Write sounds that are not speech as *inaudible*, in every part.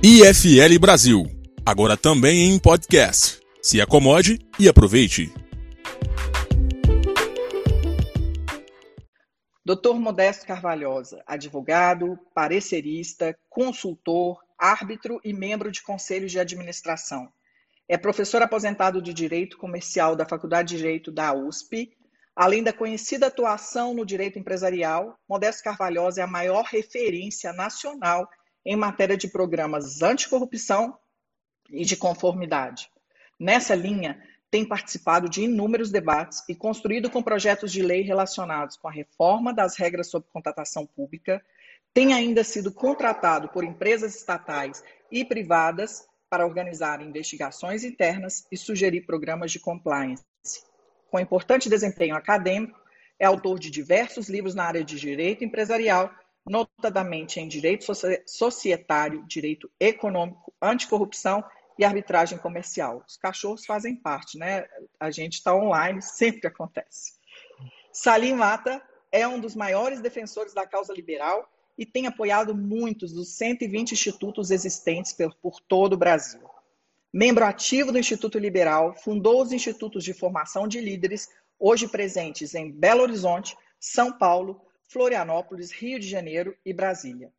IFL Brasil, agora também em podcast. Se acomode e aproveite. Dr. Modesto Carvalhosa, advogado, parecerista, consultor, árbitro e membro de conselhos de administração. É professor aposentado de Direito Comercial da Faculdade de Direito da USP. Além da conhecida atuação no direito empresarial, Modesto Carvalhosa é a maior referência nacional em matéria de programas anticorrupção e de conformidade. Nessa linha, tem participado de inúmeros debates e construído com projetos de lei relacionados com a reforma das regras sobre contratação pública, tem ainda sido contratado por empresas estatais e privadas para organizar investigações internas e sugerir programas de compliance. Com importante desempenho acadêmico, é autor de diversos livros na área de direito empresarial, notadamente em direito societário, direito econômico, anticorrupção e arbitragem comercial. Os cachorros fazem parte, né? A gente está online, sempre acontece. Salim Mata é um dos maiores defensores da causa liberal e tem apoiado muitos dos 120 institutos existentes por todo o Brasil. Membro ativo do Instituto Liberal, fundou os institutos de formação de líderes, hoje presentes em Belo Horizonte, São Paulo, Florianópolis, Rio de Janeiro e Brasília.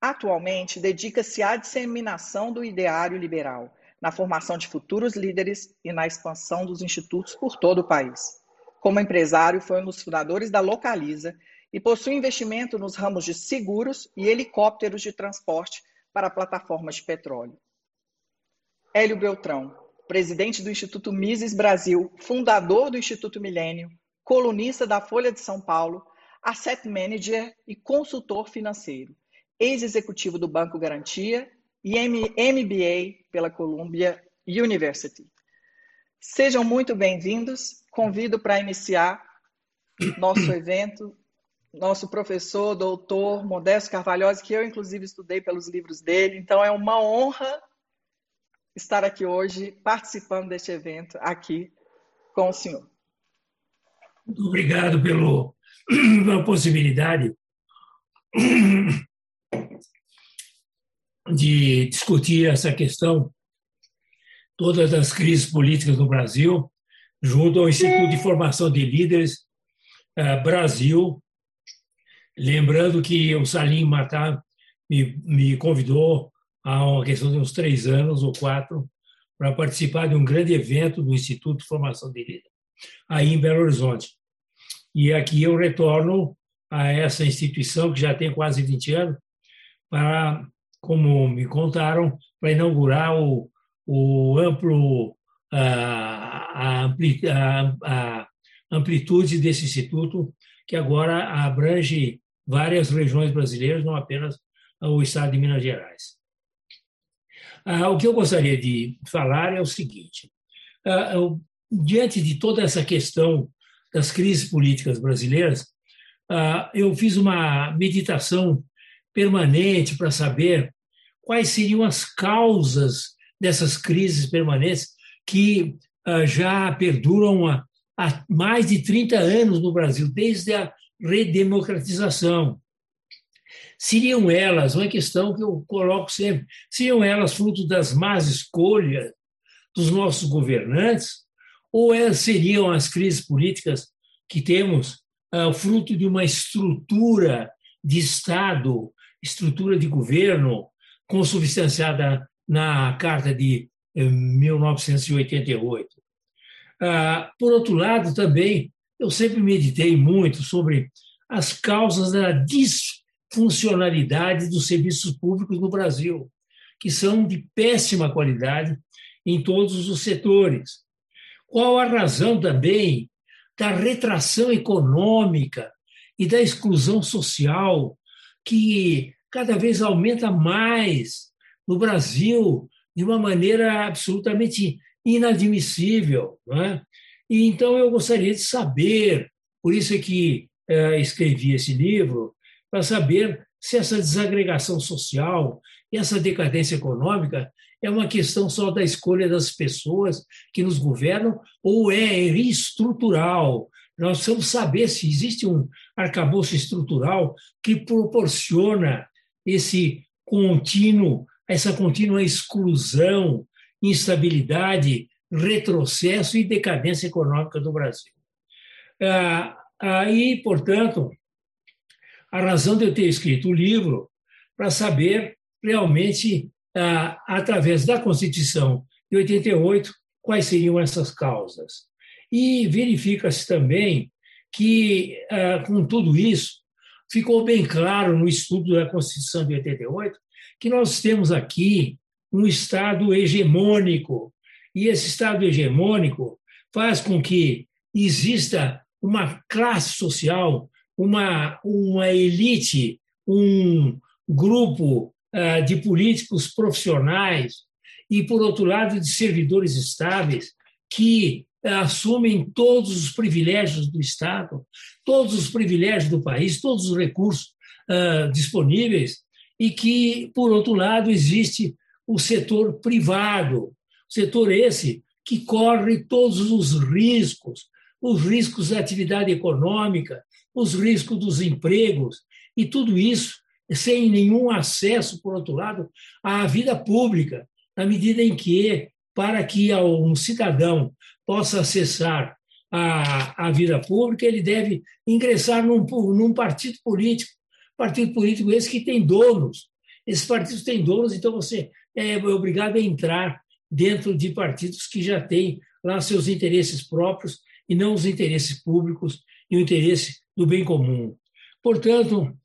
Atualmente, dedica-se à disseminação do ideário liberal, na formação de futuros líderes e na expansão dos institutos por todo o país. Como empresário, foi um dos fundadores da Localiza e possui investimento nos ramos de seguros e helicópteros de transporte para plataformas de petróleo. Hélio Beltrão, presidente do Instituto Mises Brasil, fundador do Instituto Milênio, colunista da Folha de São Paulo, asset manager e consultor financeiro, ex-executivo do Banco Garantia e MBA pela Columbia University. Sejam muito bem-vindos. Convido para iniciar nosso *clears throat* evento nosso professor, doutor Modesto Carvalhosa, que eu, inclusive, estudei pelos livros dele. Então, é uma honra estar aqui hoje, participando deste evento aqui com o senhor. Muito obrigado pelo, *coughs* pela possibilidade *coughs* de discutir essa questão, todas as crises políticas no Brasil, junto ao Instituto de Formação de Líderes eh, Brasil, Lembrando que o Salim Matar me, me convidou há uma questão de uns três anos ou quatro para participar de um grande evento do Instituto de Formação de Líder, aí em Belo Horizonte. E aqui eu retorno a essa instituição que já tem quase 20 anos para, como me contaram, para inaugurar o, o amplo a, a, a amplitude desse instituto que agora abrange várias regiões brasileiras, não apenas o estado de Minas Gerais. Ah, o que eu gostaria de falar é o seguinte: ah, diante de toda essa questão das crises políticas brasileiras, ah, eu fiz uma meditação permanente para saber quais seriam as causas dessas crises permanentes que já perduram há mais de 30 anos no Brasil, desde a redemocratização. Seriam elas, uma questão que eu coloco sempre, seriam elas fruto das más escolhas dos nossos governantes, ou elas seriam as crises políticas que temos uh, fruto de uma estrutura de Estado, estrutura de governo, consubstanciada na Carta de 1988. Uh, ah, por outro lado, também eu sempre meditei muito sobre as causas da disfuncionalidade dos serviços públicos no Brasil, que são de péssima qualidade em todos os setores. Qual a razão também da retração econômica e da exclusão social que cada vez aumenta mais no Brasil de uma maneira absolutamente inadmissível. É? E então eu gostaria de saber, por isso é que é, escrevi esse livro, para saber se essa desagregação social e essa decadência econômica é uma questão só da escolha das pessoas que nos governam ou é estrutural. Nós precisamos saber se existe um arcabouço estrutural que proporciona esse contínuo essa contínua exclusão, instabilidade, retrocesso e decadência econômica do Brasil. Aí, portanto, a razão de eu ter escrito o livro para saber realmente, através da Constituição de 88, quais seriam essas causas. E verifica-se também que, com tudo isso, ficou bem claro no estudo da Constituição de 88 que nós temos aqui um Estado hegemônico. E esse Estado hegemônico faz com que exista uma classe social, uma, uma elite, um grupo de políticos profissionais e, por outro lado, de servidores estáveis que uh, assumem todos os privilégios do Estado, todos os privilégios do país, todos os recursos uh, disponíveis e que, por outro lado, existe o setor privado, setor esse que corre todos os riscos, os riscos da atividade econômica, os riscos dos empregos, e tudo isso sem nenhum acesso, por outro lado, à vida pública, na medida em que, para que um cidadão possa acessar a, a vida pública, ele deve ingressar num, num partido político, partido político esse que tem donos. Esses partidos têm donos, então você é obrigado a entrar dentro de partidos que já têm lá seus interesses próprios e não os interesses públicos e o interesse do bem comum. Portanto,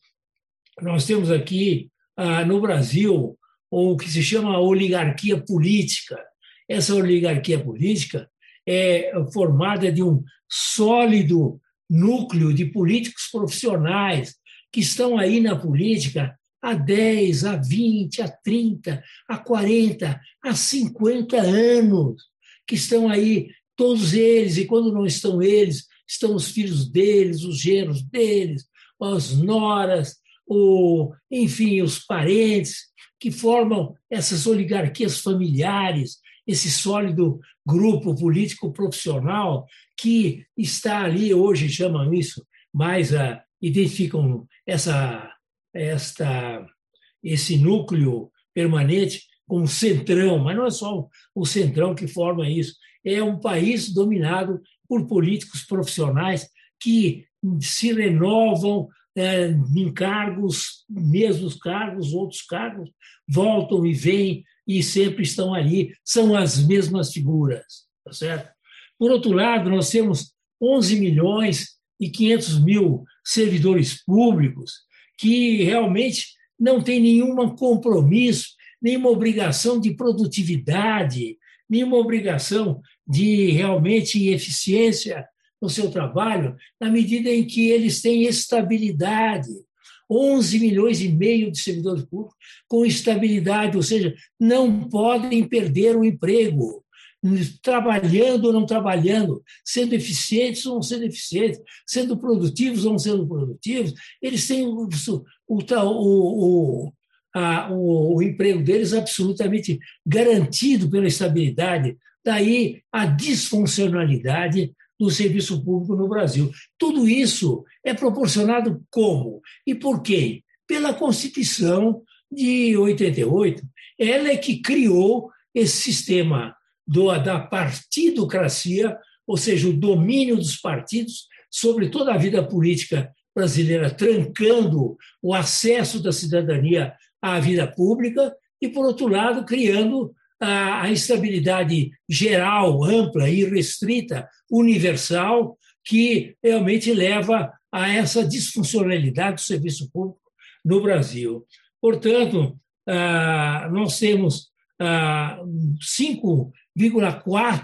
nós temos aqui ah, no Brasil o que se chama oligarquia política. Essa oligarquia política é formada de um sólido núcleo de políticos profissionais que estão aí na política há 10, há 20, há 30, há 40, há 50 anos, que estão aí todos eles, e quando não estão eles, estão os filhos deles, os genros deles, as noras, o, enfim, os parentes, que formam essas oligarquias familiares, esse sólido grupo político profissional que está ali, hoje chamam isso, mais uh, identificam essa, esta, esse núcleo permanente como centrão, mas não é só o centrão que forma isso, é um país dominado por políticos profissionais que se renovam é, em cargos, mesmos cargos, outros cargos, voltam e vêm e sempre estão ali, são as mesmas figuras, tá certo? Por outro lado, nós temos 11 milhões e 500 mil servidores públicos que realmente não têm nenhum compromisso, nenhuma obrigação de produtividade, nenhuma obrigação de realmente eficiência no seu trabalho, na medida em que eles têm estabilidade. 11 milhões e meio de servidores públicos com estabilidade, ou seja, não podem perder o emprego, trabalhando ou não trabalhando, sendo eficientes ou não sendo eficientes, sendo produtivos ou não sendo produtivos, eles têm o, o, o, a, o, o emprego deles absolutamente garantido pela estabilidade Daí a disfuncionalidade do serviço público no Brasil. Tudo isso é proporcionado como? E por quê? Pela Constituição de 88. Ela é que criou esse sistema do, da partidocracia, ou seja, o domínio dos partidos sobre toda a vida política brasileira, trancando o acesso da cidadania à vida pública, e, por outro lado, criando a, estabilidade geral, ampla e restrita, universal, que realmente leva a essa disfuncionalidade do serviço público no Brasil. Portanto, ah, nós temos 5,4% ah,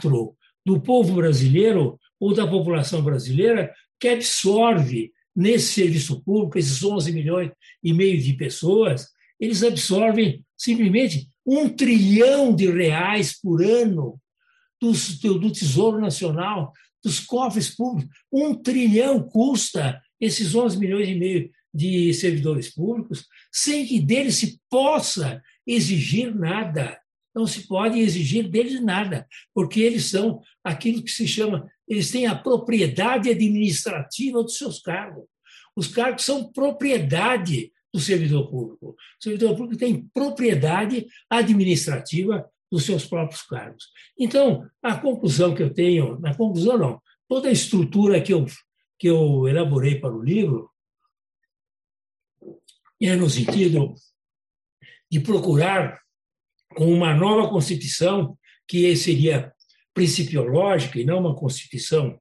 do povo brasileiro ou da população brasileira que absorve nesse serviço público, esses 11 milhões e meio de pessoas, eles absorvem simplesmente um trilhão de reais por ano do, do Tesouro Nacional, dos cofres públicos. Um trilhão custa esses 11 milhões e meio de servidores públicos, sem que deles se possa exigir nada. Não se pode exigir deles nada, porque eles são aquilo que se chama, eles têm a propriedade administrativa dos seus cargos. Os cargos são propriedade do servidor público. O servidor público tem propriedade administrativa dos seus próprios cargos. Então, a conclusão que eu tenho, na conclusão não, toda a estrutura que eu, que eu elaborei para o livro é no sentido de procurar, com uma nova Constituição, que seria principiológica e não uma Constituição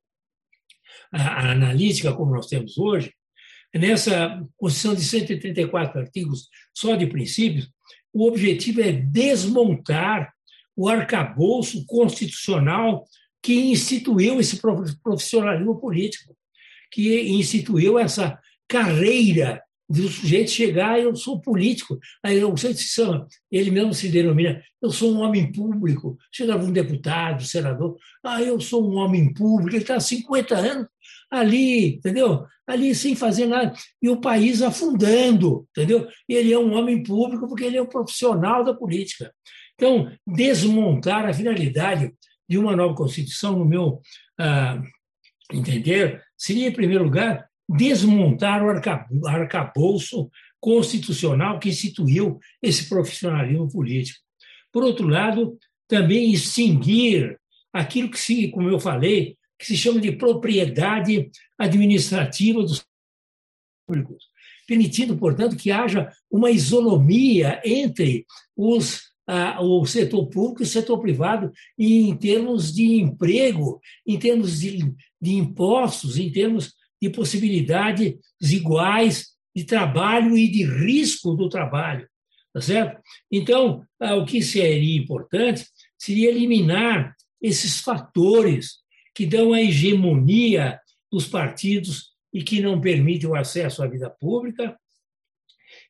analítica como nós temos hoje, nessa Constituição de 134 artigos só de princípios, o objetivo é desmontar o arcabouço constitucional que instituiu esse profissionalismo político, que instituiu essa carreira do sujeito chegar, eu sou político. Aí o sujeito se chama, ele mesmo se denomina, eu sou um homem público. Chega um deputado, senador, ah, eu sou um homem público, ele está há 50 anos ali, entendeu? Ali sem fazer nada. E o país afundando, entendeu? E ele é um homem público porque ele é um profissional da política. Então, desmontar a finalidade de uma nova Constituição, no meu ah, entender, seria, em primeiro lugar, desmontar o arcabouço constitucional que instituiu esse profissionalismo político. Por outro lado, também extinguir aquilo que se, como eu falei, que se chama de propriedade administrativa dos públicos, permitindo, portanto, que haja uma isonomia entre os o setor público e o setor privado em termos de emprego, em termos de, de impostos, em termos de possibilidades iguais de trabalho e de risco do trabalho. Tá certo? Então, o que seria importante seria eliminar esses fatores que dão a hegemonia dos partidos e que não permitem o acesso à vida pública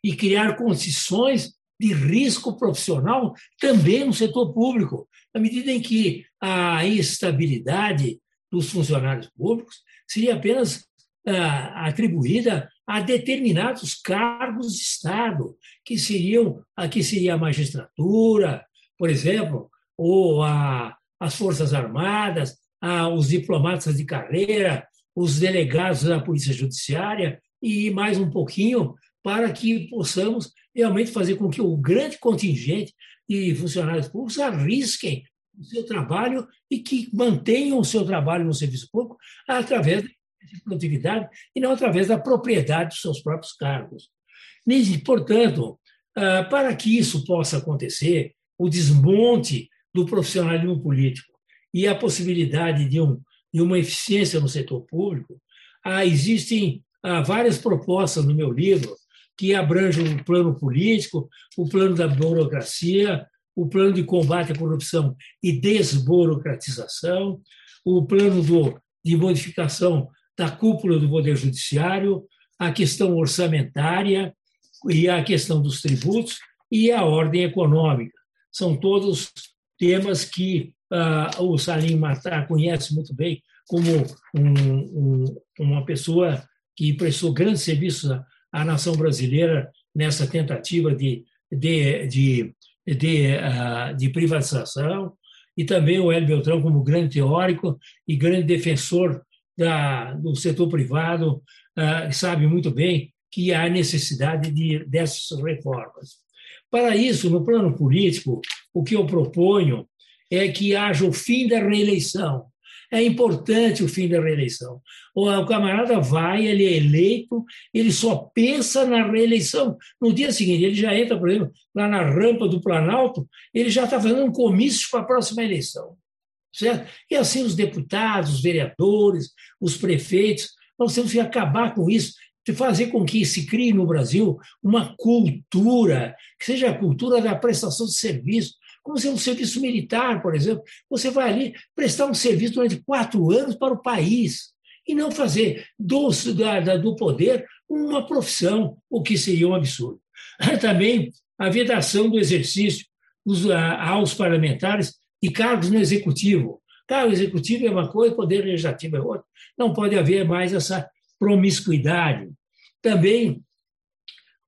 e criar condições de risco profissional também no setor público, na medida em que a instabilidade dos funcionários públicos seria apenas ah, atribuída a determinados cargos de Estado, que seriam que seria a magistratura, por exemplo, ou a, as Forças Armadas, a, os diplomatas de carreira, os delegados da Polícia Judiciária e mais um pouquinho para que possamos realmente fazer com que o grande contingente de funcionários públicos arrisquem o seu trabalho e que mantenham o seu trabalho no serviço público através de produtividade e não através da propriedade dos seus próprios cargos. Portanto, ah, para que isso possa acontecer, o desmonte do profissionalismo político e a possibilidade de, um, de uma eficiência no setor público, ah, existem ah, várias propostas no meu livro que abrangem o plano político, o plano da burocracia, o plano de combate à corrupção e desburocratização, o plano do, de modificação da cúpula do Poder Judiciário, a questão orçamentária e a questão dos tributos e a ordem econômica. São todos temas que uh, o Salim Matar conhece muito bem como um, um, uma pessoa que prestou grandes serviços à, à nação brasileira nessa tentativa de, de, de, de, uh, de privatização, e também o Hélio Beltrão como grande teórico e grande defensor da, do setor privado uh, sabe muito bem que há necessidade de, dessas reformas. Para isso, no plano político, o que eu proponho é que haja o fim da reeleição. É importante o fim da reeleição. O camarada vai, ele é eleito, ele só pensa na reeleição. No dia seguinte, ele já entra, por exemplo, lá na rampa do Planalto, ele já está fazendo um comício para a próxima eleição. Certo? E assim os deputados, os vereadores, os prefeitos, nós temos que acabar com isso, fazer com que se crie no Brasil uma cultura, que seja a cultura da prestação de serviço, como se é um serviço militar, por exemplo. Você vai ali prestar um serviço durante quatro anos para o país e não fazer do, da, do poder uma profissão, o que seria um absurdo. *laughs* Também a vedação do exercício aos parlamentares e cargos no executivo. Cargo executivo é uma coisa, poder legislativo é outra. Não pode haver mais essa promiscuidade. Também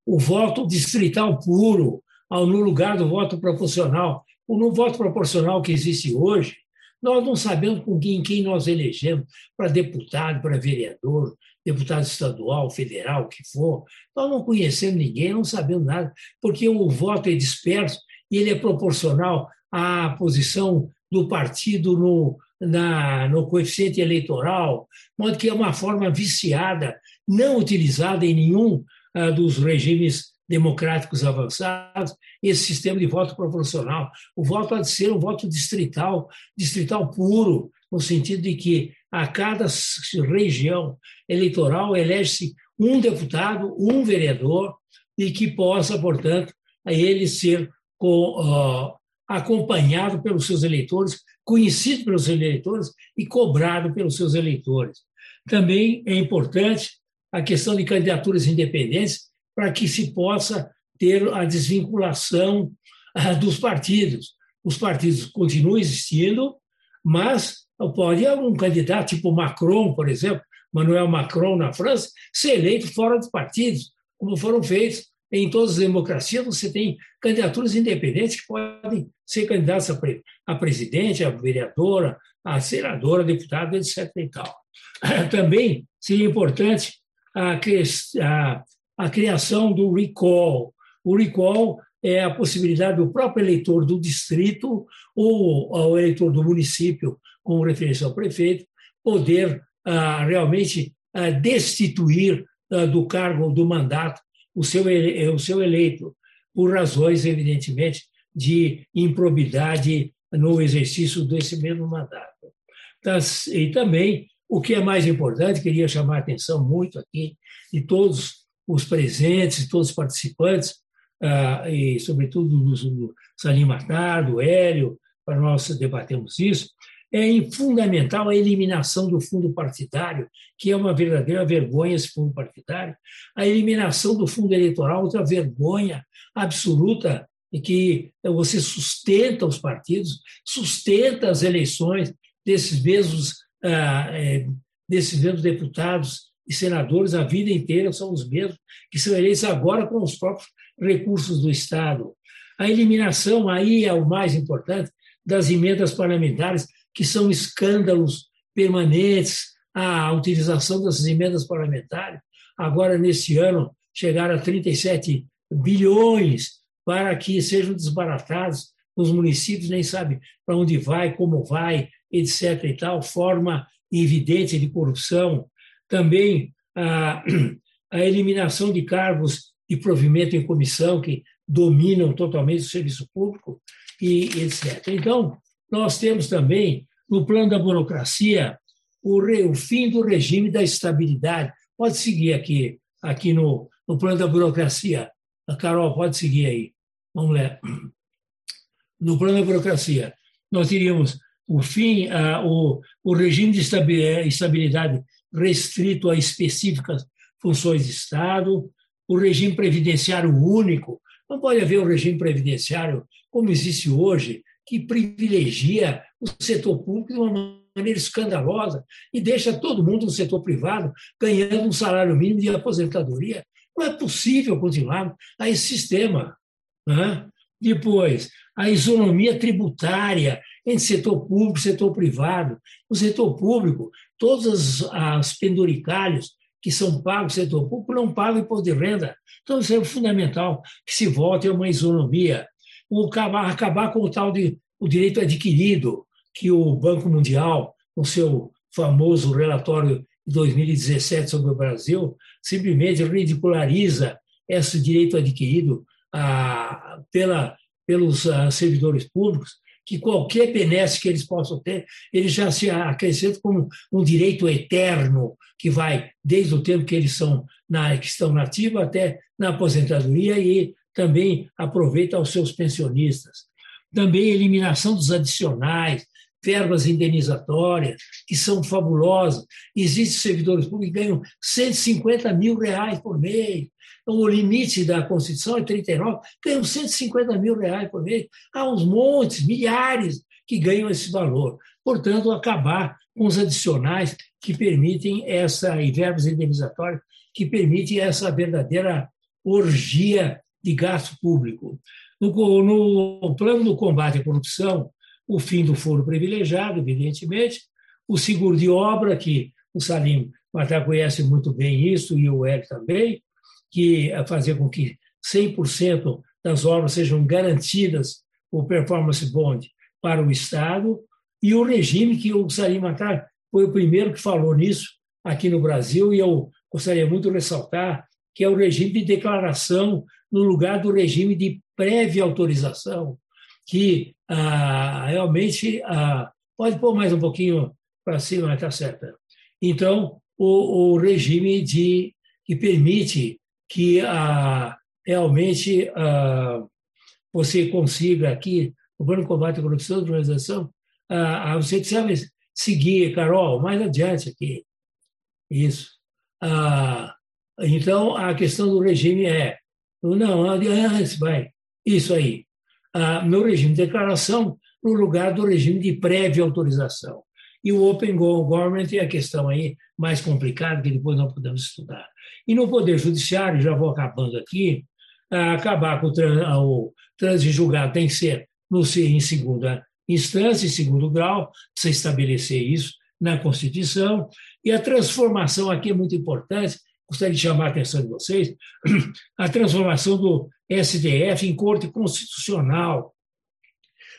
o voto distrital puro, no lugar do voto proporcional. No voto proporcional que existe hoje Nós não sabemos com quem, quem nós elegemos para deputado, para vereador, deputado estadual, federal, o que for. Nós não conhecemos ninguém, não sabemos nada, porque o voto é disperso e ele é proporcional à posição do partido no, na, no coeficiente eleitoral, modo que é uma forma viciada, não utilizada em nenhum uh, dos regimes democráticos avançados, esse sistema de voto proporcional. O voto há de ser um voto distrital, distrital puro, no sentido de que a cada região eleitoral elege-se um deputado, um vereador, e que possa, portanto, ele ser uh, acompanhado pelos seus eleitores, conhecido pelos eleitores e cobrado pelos seus eleitores. Também é importante a questão de candidaturas independentes para que se possa ter a desvinculação uh, dos partidos. Os partidos continuam existindo, mas pode um candidato tipo Macron, por exemplo, Manuel Macron na França, ser eleito fora dos partidos, como foram feitos em todas as democracias. Você tem candidaturas independentes que podem ser candidatos a, pre a presidente, a vereadora, a senadora, a deputada, etc. E tal. *laughs* Também seria importante a, a, a criação do recall. O recall é a possibilidade do próprio eleitor do distrito ou o eleitor do município com referência ao prefeito, poder ah, realmente ah, destituir ah, do cargo ou do mandato o seu, o seu eleito, por razões, evidentemente, de improbidade no exercício desse mesmo mandato. E também, o que é mais importante, queria chamar a atenção muito aqui de todos os presentes, todos os participantes, e sobretudo do Salim Matar, do Hélio, para nós debatermos isso, é fundamental a eliminação do fundo partidário, que é uma verdadeira vergonha esse fundo partidário, a eliminação do fundo eleitoral, outra vergonha absoluta, em que você sustenta os partidos, sustenta as eleições desses mesmos, ah, é, desses mesmos deputados e senadores a vida inteira são os mesmos, que são eleitos agora com os próprios recursos do Estado. A eliminação, aí é o mais importante, das emendas parlamentares, que são escândalos permanentes, a utilização dessas emendas parlamentares. Agora, nesse ano, chegaram a 37 bilhões para que sejam desbaratados nos municípios, nem sabe para onde vai, como vai, etc. e tal, forma evidente de corrupção. Também a, a eliminação de cargos de provimento em comissão que dominam totalmente o serviço público e etc. Então, nós temos também, no plano da burocracia, o, re, o fim do regime da estabilidade. Pode seguir aqui, aqui no, no plano da burocracia. A Carol, pode seguir aí. Vamos lá. No plano da burocracia, nós teríamos o fim, uh, o, o regime de estabilidade restrito a específicas funções de Estado, o regime previdenciário único. Não pode haver um regime previdenciário como existe hoje, que privilegia o setor público de uma maneira escandalosa e deixa todo mundo no setor privado ganhando um salário mínimo de aposentadoria. Não é possível continuar a esse sistema. Né? Depois, a isonomia tributária entre setor público e setor privado. No setor público, todos os penduricalhos que são pagos no setor público não pagam imposto de renda. Então, isso é fundamental que se volte a uma isonomia o acabar, com o tal de o direito adquirido, que o Banco Mundial, no seu famoso relatório de 2017 sobre o Brasil, simplesmente ridiculariza esse direito adquirido ah, pela, pelos ah, servidores públicos, que qualquer benesse que eles possam ter, eles já se acrescentam como um direito eterno, que vai desde o tempo que eles são na, que estão na ativa até na aposentadoria e também aproveita aos seus pensionistas. Também eliminação dos adicionais, verbas indenizatórias, que são fabulosas. Existem servidores públicos que ganham 150 mil reais por mês. Então, o limite da Constituição é 39, ganham 150 mil reais por mês. Há uns montes, milhares que ganham esse valor. Portanto, acabar com os adicionais que permitem essa, e verbos indenizatórios, que permitem essa verdadeira orgia de gasto público. No, no plano do combate à corrupção, o fim do foro privilegiado, evidentemente, o seguro de obra, que o Salim Matar conhece muito bem isso, e o Hélio também, que é fazer com que 100% das obras sejam garantidas o performance bond para o Estado, e o regime que o Salim Matar foi o primeiro que falou nisso aqui no Brasil, e eu gostaria muito de ressaltar que é o regime de declaração no lugar do regime de prévia autorização, que ah, realmente ah, pode pôr mais um pouquinho para cima, está certo. Então, o, o, regime de que permite que ah, realmente ah, você consiga aqui, o Plano de Combate à Corrupção da Organização, ah, você precisa seguir, Carol, mais adiante aqui. Isso. Ah, então, a questão do regime é, não, antes vai, isso aí. Ah, no regime de declaração, no lugar do regime de prévia autorização. E o Open Government é a questão aí mais complicada, que depois nós podemos estudar. E no Poder Judiciário, já vou acabando aqui, acabar com o, trânsito julgado tem que ser no, em segunda instância, em segundo grau, precisa estabelecer isso na Constituição. E a transformação aqui é muito importante, gostaria de chamar a atenção de vocês, *clears throat* a transformação do STF em Corte Constitucional,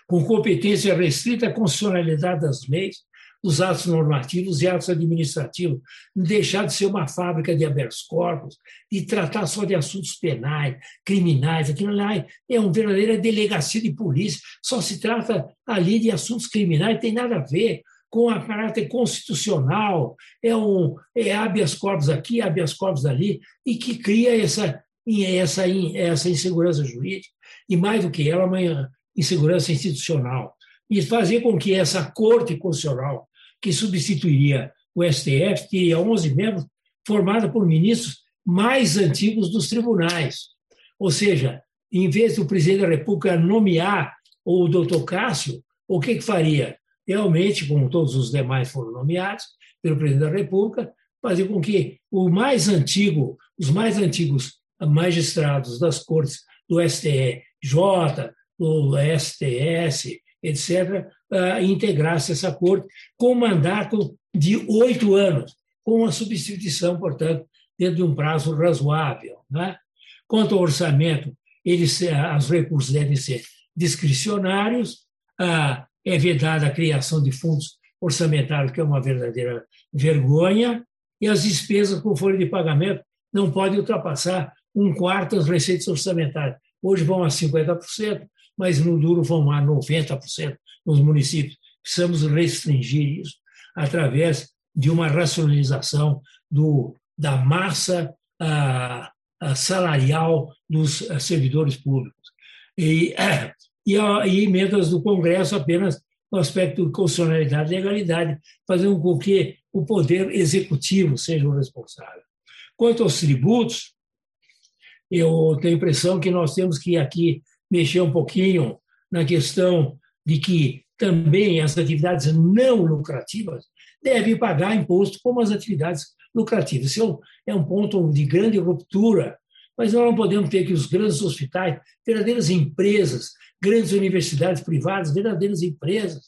com competência restrita à constitucionalidade das leis, dos atos normativos e atos administrativos, deixar de ser uma fábrica de habeas corpus, de tratar só de assuntos penais, criminais. Aquilo lá é uma verdadeira delegacia de polícia, só se trata ali de assuntos criminais, não tem nada a ver com a caráter constitucional, é um é habeas corpus aqui, habeas corpus ali, e que cria essa, essa, essa insegurança jurídica, e mais do que ela, uma insegurança institucional. E fazer com que essa Corte Constitucional que substituiria o STF, teria 11 membros, formada por ministros mais antigos dos tribunais. Ou seja, em vez do presidente da República nomear o doutor Cássio, o que, que faria? Realmente, como todos os demais foram nomeados pelo presidente da República, fazer com que o mais antigo, os mais antigos magistrados das cortes do STJ, do STS, etc., uh, integrasse essa corte com mandato de oito anos, com uma substituição, portanto, dentro de um prazo razoável. Né? Quanto ao orçamento, eles, os recursos devem ser discricionários, uh, é vedada a criação de fundos orçamentários, que é uma verdadeira vergonha, e as despesas com folha de pagamento não podem ultrapassar um quarto das receitas orçamentárias. Hoje vão a 50%, mas no duro vão a 90% nos municípios. Precisamos restringir isso através de uma racionalização do, da massa a, a salarial dos servidores públicos. E, *clears throat* e, a, e emendas do Congresso apenas no aspecto de constitucionalidade e legalidade, fazendo com que o poder executivo seja o responsável. Quanto aos tributos, eu tenho a impressão que nós temos que aqui mexer um pouquinho na questão de que também as atividades não lucrativas devem pagar imposto como as atividades lucrativas. Isso é um, é ponto de grande ruptura, mas nós não podemos ter que os grandes hospitais, verdadeiras empresas, grandes universidades privadas, verdadeiras empresas,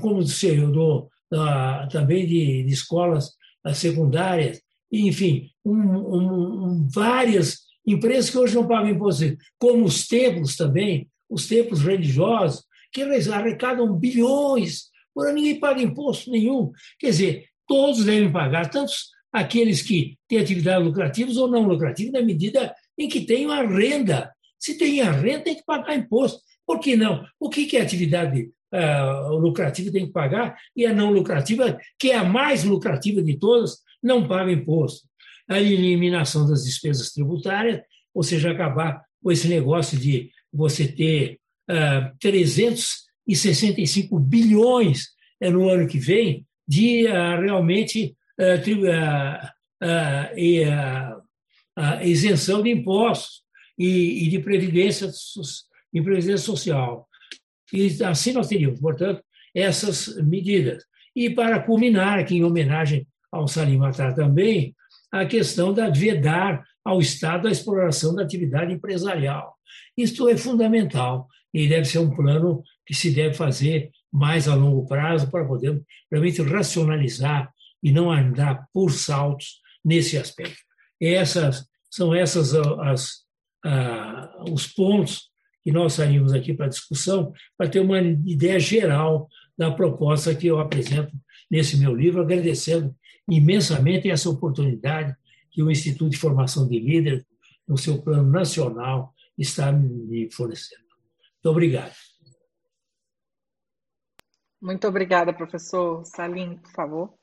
como o senhor também de, de, escolas secundárias, enfim, um, um, várias Empresas que hoje não pagam imposto, como os templos também, os templos religiosos, que arrecadam bilhões, por ninguém paga imposto nenhum. Quer dizer, todos devem pagar, tanto aqueles que têm atividades lucrativas ou não lucrativas, na medida em que tenham a renda. Se tem a renda, tem que pagar imposto. Por que não? O que é atividade uh, lucrativa tem que pagar e a não lucrativa, que é a mais lucrativa de todas, não paga imposto a eliminação das despesas tributárias, ou seja, acabar com esse negócio de você ter uh, ah, 365 bilhões uh, no ano que vem de uh, realmente isenção de impostos e, e de previdência, previdência social. E assim nós teríamos, portanto, essas medidas. E para culminar, aqui em homenagem ao Salim Matar também, a questão da vedar ao Estado a exploração da atividade empresarial. Isto é fundamental e deve ser um plano que se deve fazer mais a longo prazo para poder realmente racionalizar e não andar por saltos nesse aspecto. Essas são essas as, os pontos que nós saímos aqui para discussão para ter uma ideia geral da proposta que eu apresento nesse meu livro, agradecendo imensamente essa oportunidade que o Instituto de Formação de Líderes, no seu plano nacional, está me fornecendo. Muito obrigado. Muito obrigada, professor. Salim, por favor.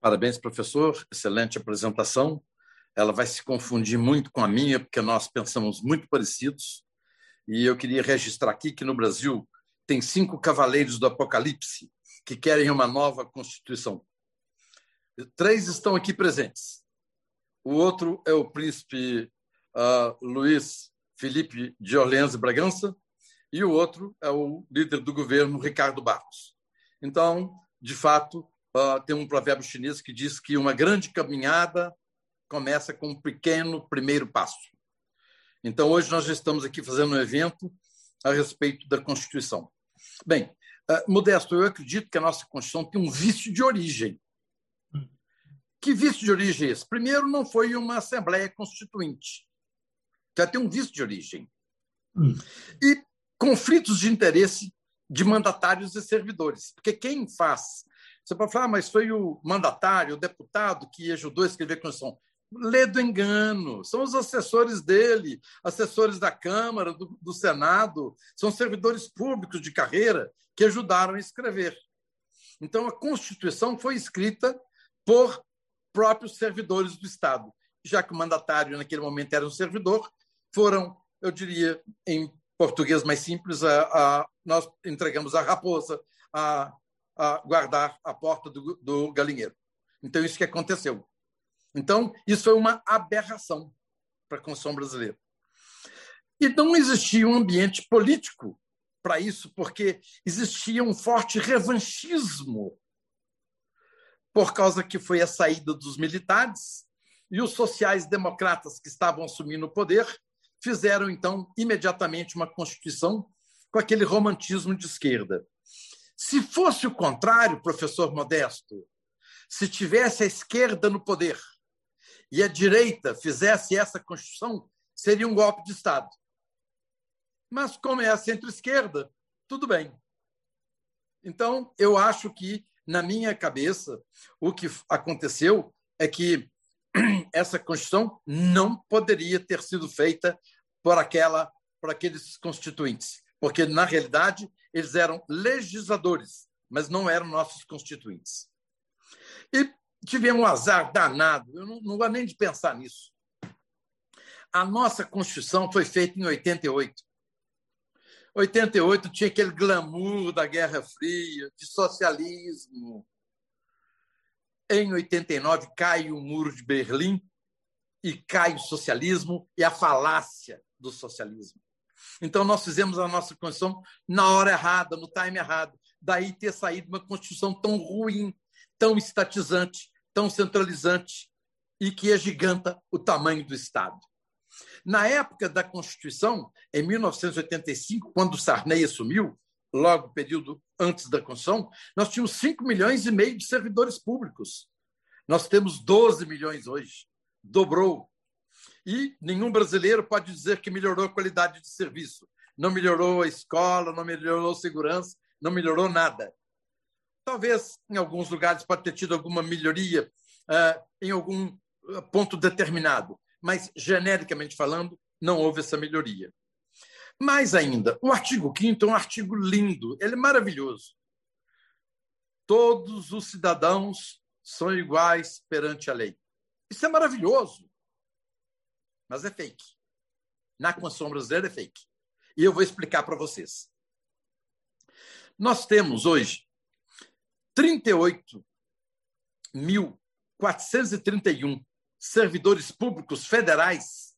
Parabéns, professor. Excelente apresentação. Ela vai se confundir muito com a minha, porque nós pensamos muito parecidos. E eu queria registrar aqui que no Brasil tem cinco cavaleiros do Apocalipse que querem uma nova Constituição. Três estão aqui presentes. O outro é o príncipe uh, Luiz Felipe de Orleans e Bragança, e o outro é o líder do governo, Ricardo Barros. Então, de fato, uh, tem um provérbio chinês que diz que uma grande caminhada começa com um pequeno primeiro passo. Então, hoje nós estamos aqui fazendo um evento a respeito da Constituição. Bem, uh, Modesto, eu acredito que a nossa Constituição tem um vício de origem. Que vício de origem é esse? Primeiro, não foi uma Assembleia Constituinte. Já tem um vício de origem. Hum. E conflitos de interesse de mandatários e servidores. Porque quem faz. Você pode falar, ah, mas foi o mandatário, o deputado que ajudou a escrever a Constituição. Lê do engano, são os assessores dele, assessores da Câmara, do, do Senado, são servidores públicos de carreira que ajudaram a escrever. Então, a Constituição foi escrita por próprios servidores do Estado. Já que o mandatário, naquele momento, era um servidor, foram, eu diria, em português mais simples, a, a, nós entregamos a raposa a, a guardar a porta do, do galinheiro. Então, isso que aconteceu. Então, isso foi uma aberração para a Constituição brasileira. E não existia um ambiente político para isso, porque existia um forte revanchismo, por causa que foi a saída dos militares e os sociais-democratas que estavam assumindo o poder fizeram, então, imediatamente uma Constituição com aquele romantismo de esquerda. Se fosse o contrário, professor Modesto, se tivesse a esquerda no poder e a direita fizesse essa Constituição, seria um golpe de Estado. Mas, como é a centro-esquerda, tudo bem. Então, eu acho que, na minha cabeça, o que aconteceu é que *clears throat* essa Constituição não poderia ter sido feita por aquela por aqueles constituintes, porque na realidade eles eram legisladores, mas não eram nossos constituintes. E tivemos um azar danado, eu não, não gosto nem de pensar nisso. A nossa Constituição foi feita em 88. 88 tinha aquele glamour da Guerra Fria, de socialismo, em 89 cai o muro de Berlim e cai o socialismo e a falácia do socialismo. Então nós fizemos a nossa Constituição na hora errada, no time errado. Daí ter saído uma Constituição tão ruim, tão estatizante, tão centralizante e que agiganta o tamanho do Estado. Na época da Constituição, em 1985, quando Sarney assumiu, logo período antes da Constituição, nós tínhamos 5 milhões e meio de servidores públicos. Nós temos 12 milhões hoje. Dobrou. E nenhum brasileiro pode dizer que melhorou a qualidade de serviço. Não melhorou a escola, não melhorou a segurança, não melhorou nada. Talvez em alguns lugares pode ter tido alguma melhoria uh, em algum ah, ponto determinado, mas genericamente falando, não houve essa melhoria. Mais ainda, o artigo 5 é um artigo lindo, ele é maravilhoso. Todos os cidadãos são iguais perante a lei. Isso é maravilhoso, mas é fake. Na Constituição brasileira é fake. E eu vou explicar para vocês. Nós temos hoje 38.431 servidores públicos federais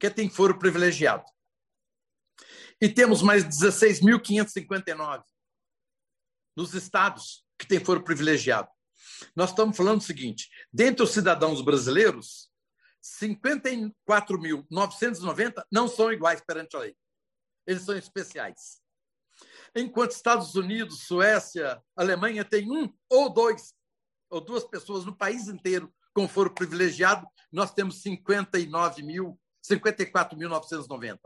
que tem foro privilegiado. E temos mais 16.559 nos estados que têm foro privilegiado. Nós estamos falando o seguinte: dentre os cidadãos brasileiros, 54.990 não são iguais perante a lei. eles são especiais. Enquanto Estados Unidos, Suécia, Alemanha têm um ou dois ou duas pessoas no país inteiro com foro privilegiado, nós temos 59 mil, 54.990.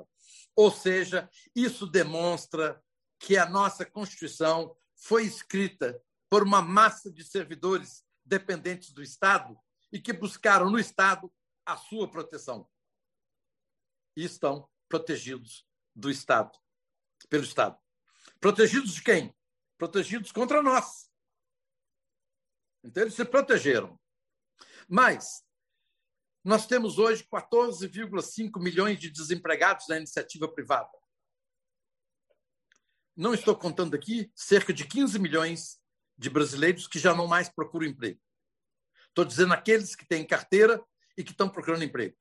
Ou seja, isso demonstra que a nossa Constituição foi escrita por uma massa de servidores dependentes do Estado e que buscaram no Estado a sua proteção. E estão protegidos do Estado, pelo Estado. Protegidos de quem? Protegidos contra nós. Então, eles se protegeram. Mas nós temos hoje 14,5 milhões de desempregados na iniciativa privada. Não estou contando aqui cerca de 15 milhões de brasileiros que já não mais procuram emprego. Estou dizendo aqueles que têm carteira e que estão procurando emprego.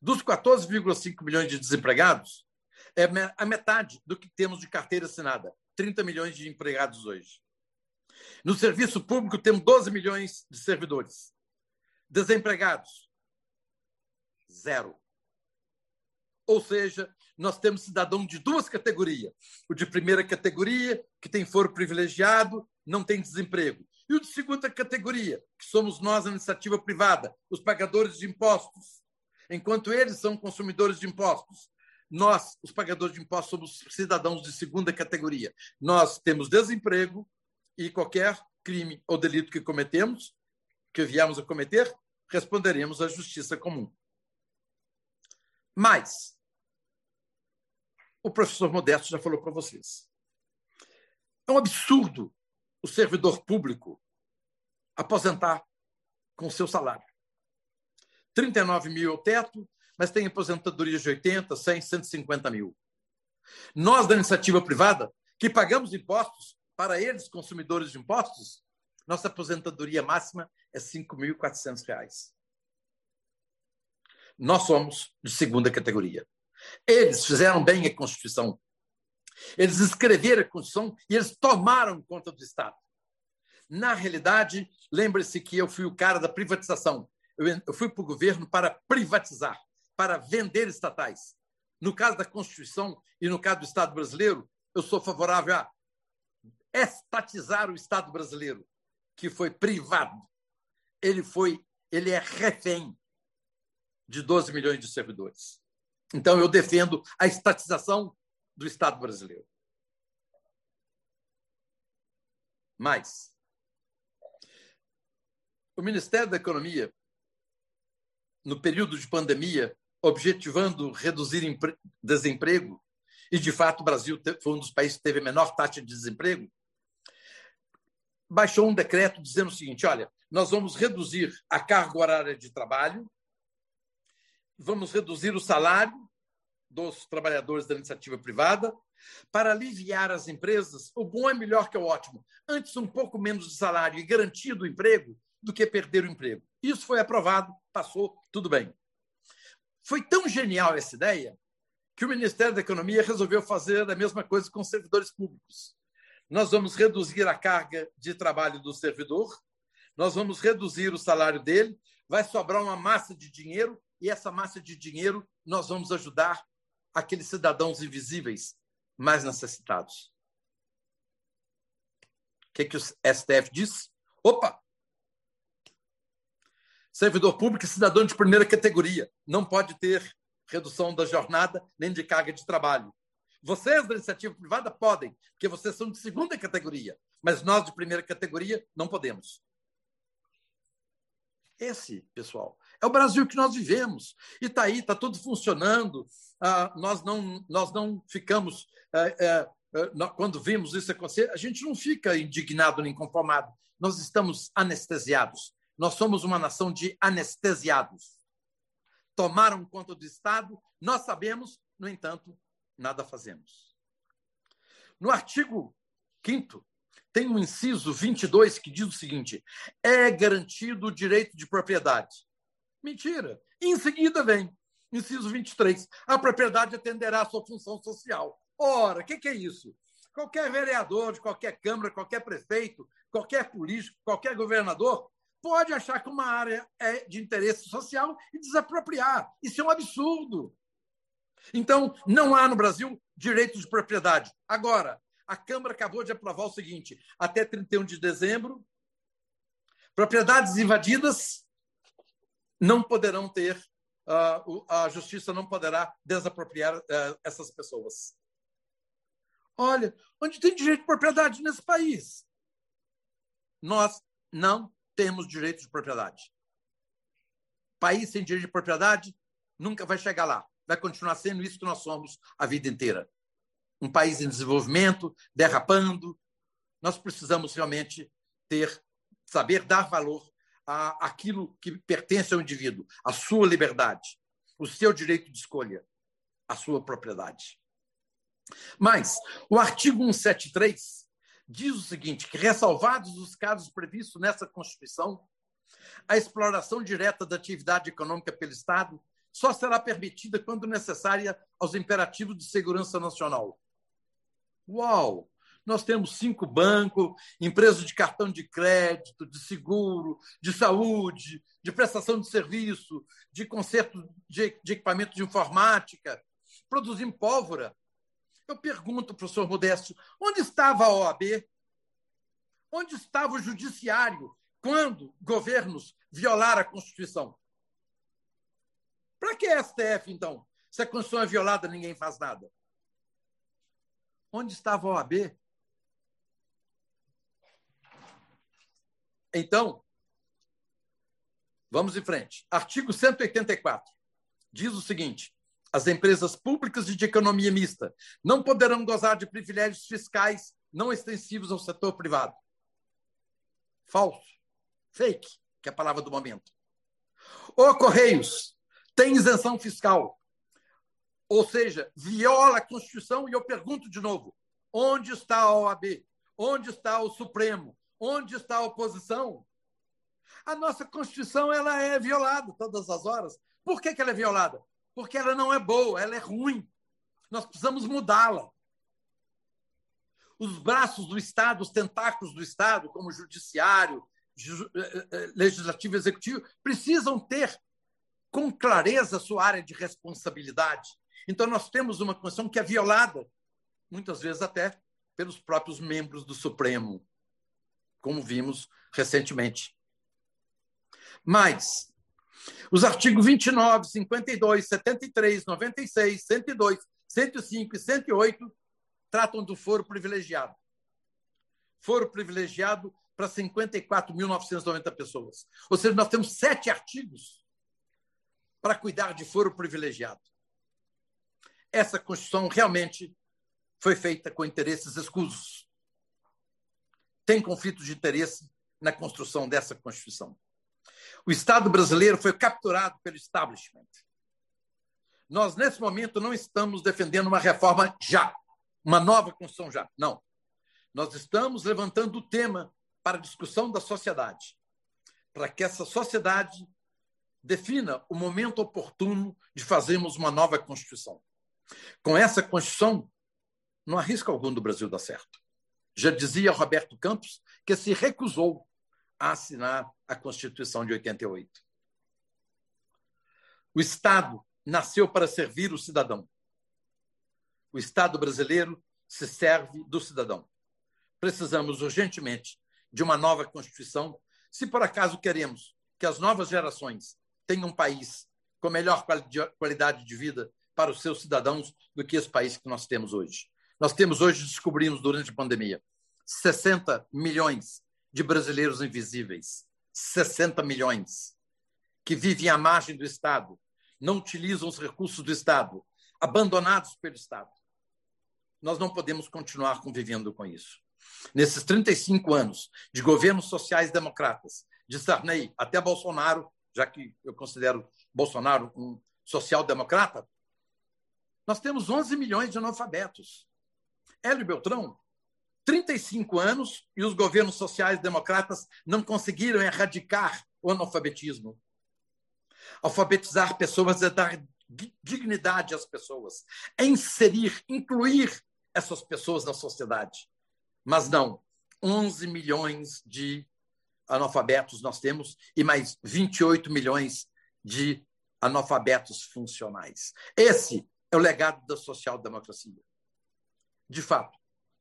Dos 14,5 milhões de desempregados, é a metade do que temos de carteira assinada, 30 milhões de empregados hoje. No serviço público, temos 12 milhões de servidores. Desempregados, zero. Ou seja, nós temos cidadão de duas categorias. O de primeira categoria, que tem foro privilegiado, não tem desemprego. E o de segunda categoria, que somos nós, a iniciativa privada, os pagadores de impostos. Enquanto eles são consumidores de impostos, nós, os pagadores de impostos, somos cidadãos de segunda categoria. Nós temos desemprego e qualquer crime ou delito que cometemos, que viemos a cometer, responderemos à justiça comum. Mas, o professor Modesto já falou para vocês. É um absurdo o servidor público aposentar com seu salário. 39 mil é o teto, mas tem aposentadoria de 80, 100, 150 mil. Nós, da iniciativa privada, que pagamos impostos para eles, consumidores de impostos, nossa aposentadoria máxima é R$ 5.400. Nós somos de segunda categoria. Eles fizeram bem a Constituição. Eles escreveram a Constituição e eles tomaram conta do Estado. Na realidade, lembre-se que eu fui o cara da privatização. Eu fui para o governo para privatizar para vender estatais. No caso da Constituição e no caso do Estado brasileiro, eu sou favorável a estatizar o Estado brasileiro, que foi privado. Ele foi, ele é refém de 12 milhões de servidores. Então eu defendo a estatização do Estado brasileiro. Mas o Ministério da Economia, no período de pandemia, objetivando reduzir desemprego, e de fato o Brasil foi um dos países que teve a menor taxa de desemprego, baixou um decreto dizendo o seguinte: olha, nós vamos reduzir a carga horária de trabalho, vamos reduzir o salário dos trabalhadores da iniciativa privada, para aliviar as empresas. O bom é melhor que o ótimo. Antes, um pouco menos de salário e garantia do emprego do que perder o emprego. Isso foi aprovado, passou, tudo bem. Foi tão genial essa ideia que o Ministério da Economia resolveu fazer a mesma coisa com servidores públicos. Nós vamos reduzir a carga de trabalho do servidor, nós vamos reduzir o salário dele, vai sobrar uma massa de dinheiro e essa massa de dinheiro nós vamos ajudar aqueles cidadãos invisíveis mais necessitados. O que, que o STF diz? Opa, servidor público e cidadão de primeira categoria. Não pode ter redução da jornada nem de carga de trabalho. Vocês da iniciativa privada podem, porque vocês são de segunda categoria, mas nós de primeira categoria não podemos. Esse, pessoal, é o Brasil que nós vivemos. E está aí, está tudo funcionando. Ah, nós, não, nós não ficamos. Ah, ah, quando vimos isso acontecer, a gente não fica indignado nem conformado. Nós estamos anestesiados. Nós somos uma nação de anestesiados. Tomaram conta do Estado, nós sabemos, no entanto, nada fazemos. No artigo 5 tem um inciso 22 que diz o seguinte: é garantido o direito de propriedade. Mentira. Em seguida vem, inciso 23, a propriedade atenderá à sua função social. Ora, o que, que é isso? Qualquer vereador de qualquer Câmara, qualquer prefeito, qualquer político, qualquer governador pode achar que uma área é de interesse social e desapropriar. Isso é um absurdo. Então, não há no Brasil direito de propriedade. Agora, a Câmara acabou de aprovar o seguinte: até 31 de dezembro, propriedades invadidas não poderão ter, uh, a justiça não poderá desapropriar uh, essas pessoas. Olha, onde tem direito de propriedade nesse país? Nós não temos direito de propriedade. País sem direito de propriedade nunca vai chegar lá. Vai continuar sendo isso que nós somos a vida inteira. Um país em desenvolvimento, derrapando. Nós precisamos realmente ter, saber dar valor a aquilo que pertence ao indivíduo, a sua liberdade, o seu direito de escolha, a sua propriedade. Mas o artigo 173 diz o seguinte: que ressalvados os casos previstos nessa Constituição, a exploração direta da atividade econômica pelo Estado só será permitida quando necessária aos imperativos de segurança nacional. Uau! Nós temos cinco bancos, empresas de cartão de crédito, de seguro, de saúde, de prestação de serviço, de conserto de, equipamento de informática, produzindo pólvora. Eu pergunto, professor Modesto, onde estava a OAB? Onde estava o judiciário quando governos violaram a Constituição? Para que STF, então? Se a Constituição é violada, ninguém faz nada. Onde estava a OAB? Então, vamos em frente. Artigo 184 diz o seguinte: as empresas públicas e de economia mista não poderão gozar de privilégios fiscais não extensivos ao setor privado. Falso. Fake, que é a palavra do momento. O Correios tem isenção fiscal. Ou seja, viola a Constituição e eu pergunto de novo: onde está a OAB? Onde está o Supremo? Onde está a oposição? A nossa Constituição ela é violada todas as horas. Por que, que ela é violada? Porque ela não é boa, ela é ruim. Nós precisamos mudá-la. Os braços do Estado, os tentáculos do Estado, como judiciário, eh, eh, eh, legislativo e executivo, precisam ter com clareza sua área de responsabilidade. Então, nós temos uma Constituição que é violada, muitas vezes até pelos próprios membros do Supremo, como vimos recentemente. Mas os artigos 29, 52, 73, 96, 102, 105 e 108 tratam do foro privilegiado. Foro privilegiado para 54.990 pessoas. Ou seja, nós temos sete artigos para cuidar de foro privilegiado. Essa Constituição realmente foi feita com interesses escusos tem conflito de interesse na construção dessa Constituição. O Estado brasileiro foi capturado pelo establishment. Nós, nesse momento, não estamos defendendo uma reforma já, uma nova Constituição já. Não. Nós estamos levantando o tema para a discussão da sociedade, para que essa sociedade defina o momento oportuno de fazermos uma nova Constituição. Com essa Constituição, não há risco algum do Brasil dar certo. Já dizia Roberto Campos que se recusou a assinar a Constituição de 88. O Estado nasceu para servir o cidadão. O Estado brasileiro se serve do cidadão. Precisamos urgentemente de uma nova Constituição, se por acaso queremos que as novas gerações tenham um país com melhor qualidade de vida para os seus cidadãos do que esse país que nós temos hoje. Nós temos hoje, descobrimos durante a pandemia, 60 milhões de brasileiros invisíveis. 60 milhões que vivem à margem do Estado, não utilizam os recursos do Estado, abandonados pelo Estado. Nós não podemos continuar convivendo com isso. Nesses 35 anos de governos sociais democratas, de Sarney até Bolsonaro, já que eu considero Bolsonaro um social-democrata, nós temos 11 milhões de analfabetos. Hélio Beltrão, 35 anos e os governos sociais democratas não conseguiram erradicar o analfabetismo. Alfabetizar pessoas é dar dignidade às pessoas, é inserir, incluir essas pessoas na sociedade. Mas não, 11 milhões de analfabetos nós temos e mais 28 milhões de analfabetos funcionais. Esse é o legado da social-democracia. De fato,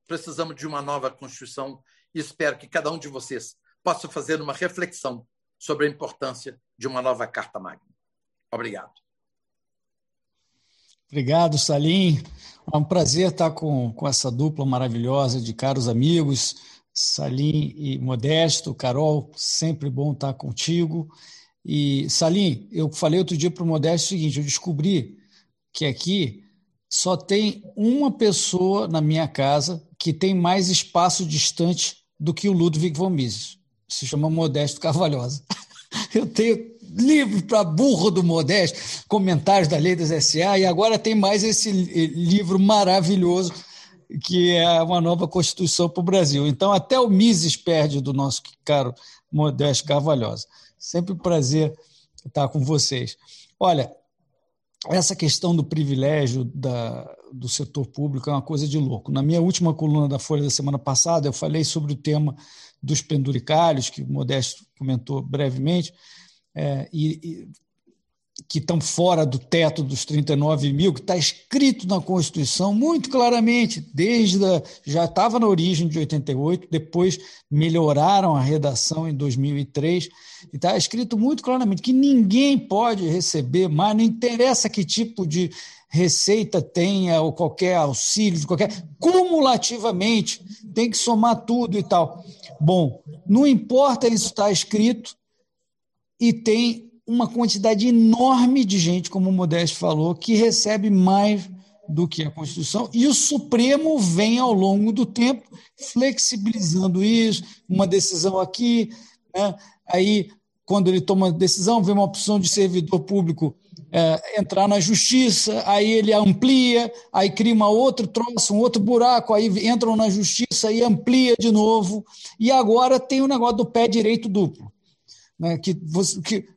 precisamos de uma nova Constituição e espero que cada um de vocês possa fazer uma reflexão sobre a importância de uma nova Carta Magna. Obrigado. Obrigado, Salim. É um prazer estar com, com essa dupla maravilhosa de caros amigos, Salim e Modesto. Carol, sempre bom estar contigo. E, Salim, eu falei outro dia para o Modesto o seguinte: eu descobri que aqui só tem uma pessoa na minha casa que tem mais espaço distante do que o Ludwig von Mises. Se chama Modesto Carvalhosa. *laughs* Eu tenho livro para burro do Modesto, comentários da Lei das SA, e agora tem mais esse livro maravilhoso que é uma nova Constituição para o Brasil. Então, até o Mises perde do nosso caro Modesto Carvalhosa. Sempre um prazer estar com vocês. Olha, essa questão do privilégio da, do setor público é uma coisa de louco. Na minha última coluna da Folha da semana passada, eu falei sobre o tema dos penduricários, que o Modesto comentou brevemente, é, e, e, que estão fora do teto dos 39 mil, que está escrito na Constituição muito claramente, desde a, já estava na origem de 88, depois melhoraram a redação em 2003, e está escrito muito claramente que ninguém pode receber mais, não interessa que tipo de receita tenha ou qualquer auxílio, qualquer cumulativamente tem que somar tudo e tal. Bom, não importa isso está escrito e tem uma quantidade enorme de gente, como o Modesto falou, que recebe mais do que a Constituição, e o Supremo vem ao longo do tempo flexibilizando isso, uma decisão aqui, né? aí quando ele toma decisão, vem uma opção de servidor público é, entrar na justiça, aí ele amplia, aí cria uma outro troço, um outro buraco, aí entram na justiça e amplia de novo, e agora tem o negócio do pé direito duplo né, que, você, que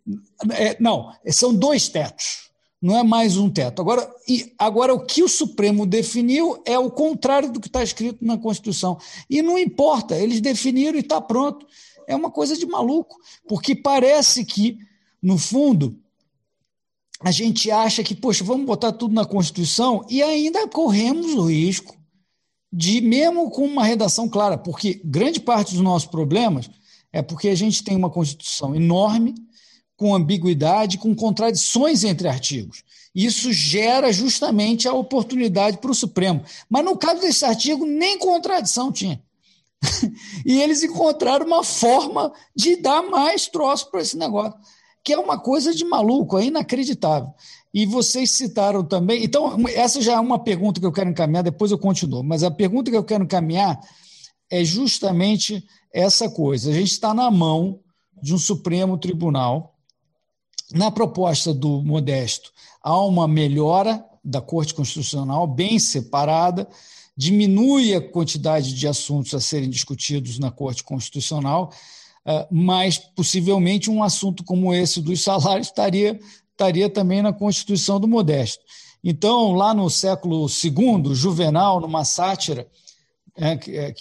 é, não, são dois tetos, não é mais um teto. Agora, e, agora, o que o Supremo definiu é o contrário do que está escrito na Constituição. E não importa, eles definiram e está pronto. É uma coisa de maluco, porque parece que, no fundo, a gente acha que, poxa, vamos botar tudo na Constituição e ainda corremos o risco de, mesmo com uma redação clara, porque grande parte dos nossos problemas é porque a gente tem uma Constituição enorme, com ambiguidade, com contradições entre artigos. Isso gera justamente a oportunidade para o Supremo. Mas no caso desse artigo, nem contradição tinha. *laughs* e eles encontraram uma forma de dar mais troço para esse negócio, que é uma coisa de maluco, é inacreditável. E vocês citaram também. Então, essa já é uma pergunta que eu quero encaminhar, depois eu continuo. Mas a pergunta que eu quero encaminhar é justamente essa coisa. A gente está na mão de um Supremo Tribunal. Na proposta do Modesto, há uma melhora da Corte Constitucional, bem separada, diminui a quantidade de assuntos a serem discutidos na Corte Constitucional, eh, mas possivelmente um assunto como esse dos salários estaria, estaria também na Constituição do Modesto. Então, lá no século II, Juvenal, numa sátira, é, é,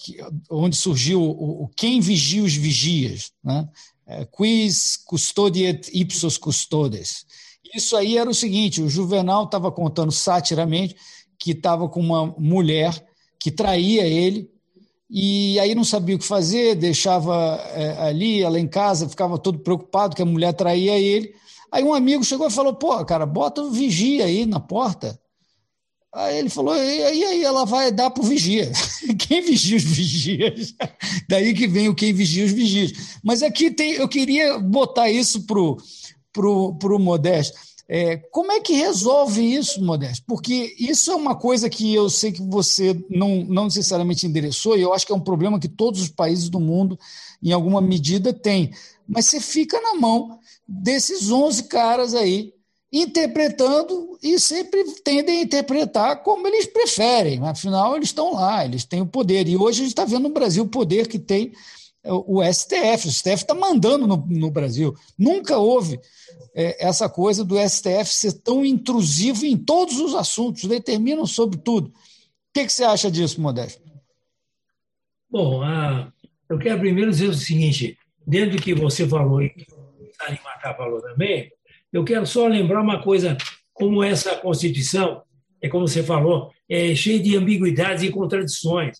onde surgiu o, o, quem vigia os vigias, né? É, quis custodiet ipsos custodes. Isso aí era o seguinte: o Juvenal estava contando satiramente que estava com uma mulher que traía ele e aí não sabia o que fazer, deixava é, ali, ela em casa, ficava todo preocupado que a mulher traía ele. Aí um amigo chegou e falou: pô, cara, bota o vigia aí na porta. Aí ele falou, e aí ela vai dar para o vigia. *laughs* Quem vigia os vigias? Daí que vem o quem vigia os vigias. Mas aqui tem, eu queria botar isso para o pro, pro Modesto. É, como é que resolve isso, Modesto? Porque isso é uma coisa que eu sei que você não, não necessariamente endereçou, e eu acho que é um problema que todos os países do mundo, em alguma medida, têm. Mas você fica na mão desses 11 caras aí interpretando e sempre tendem a interpretar como eles preferem. Afinal, eles estão lá, eles têm o poder. E hoje a gente está vendo no Brasil o poder que tem o STF. O STF está mandando no, no, Brasil. Nunca houve é, essa coisa do STF ser tão intrusivo em todos os assuntos, determinam sobre tudo. O que, que você acha disso, Modesto? Bom, eu quero primeiro dizer o seguinte: dentro do que você falou e que o Salimacá falou também, eu quero só lembrar uma coisa, como essa Constituição é como você falou, é cheia de ambiguidades e contradições.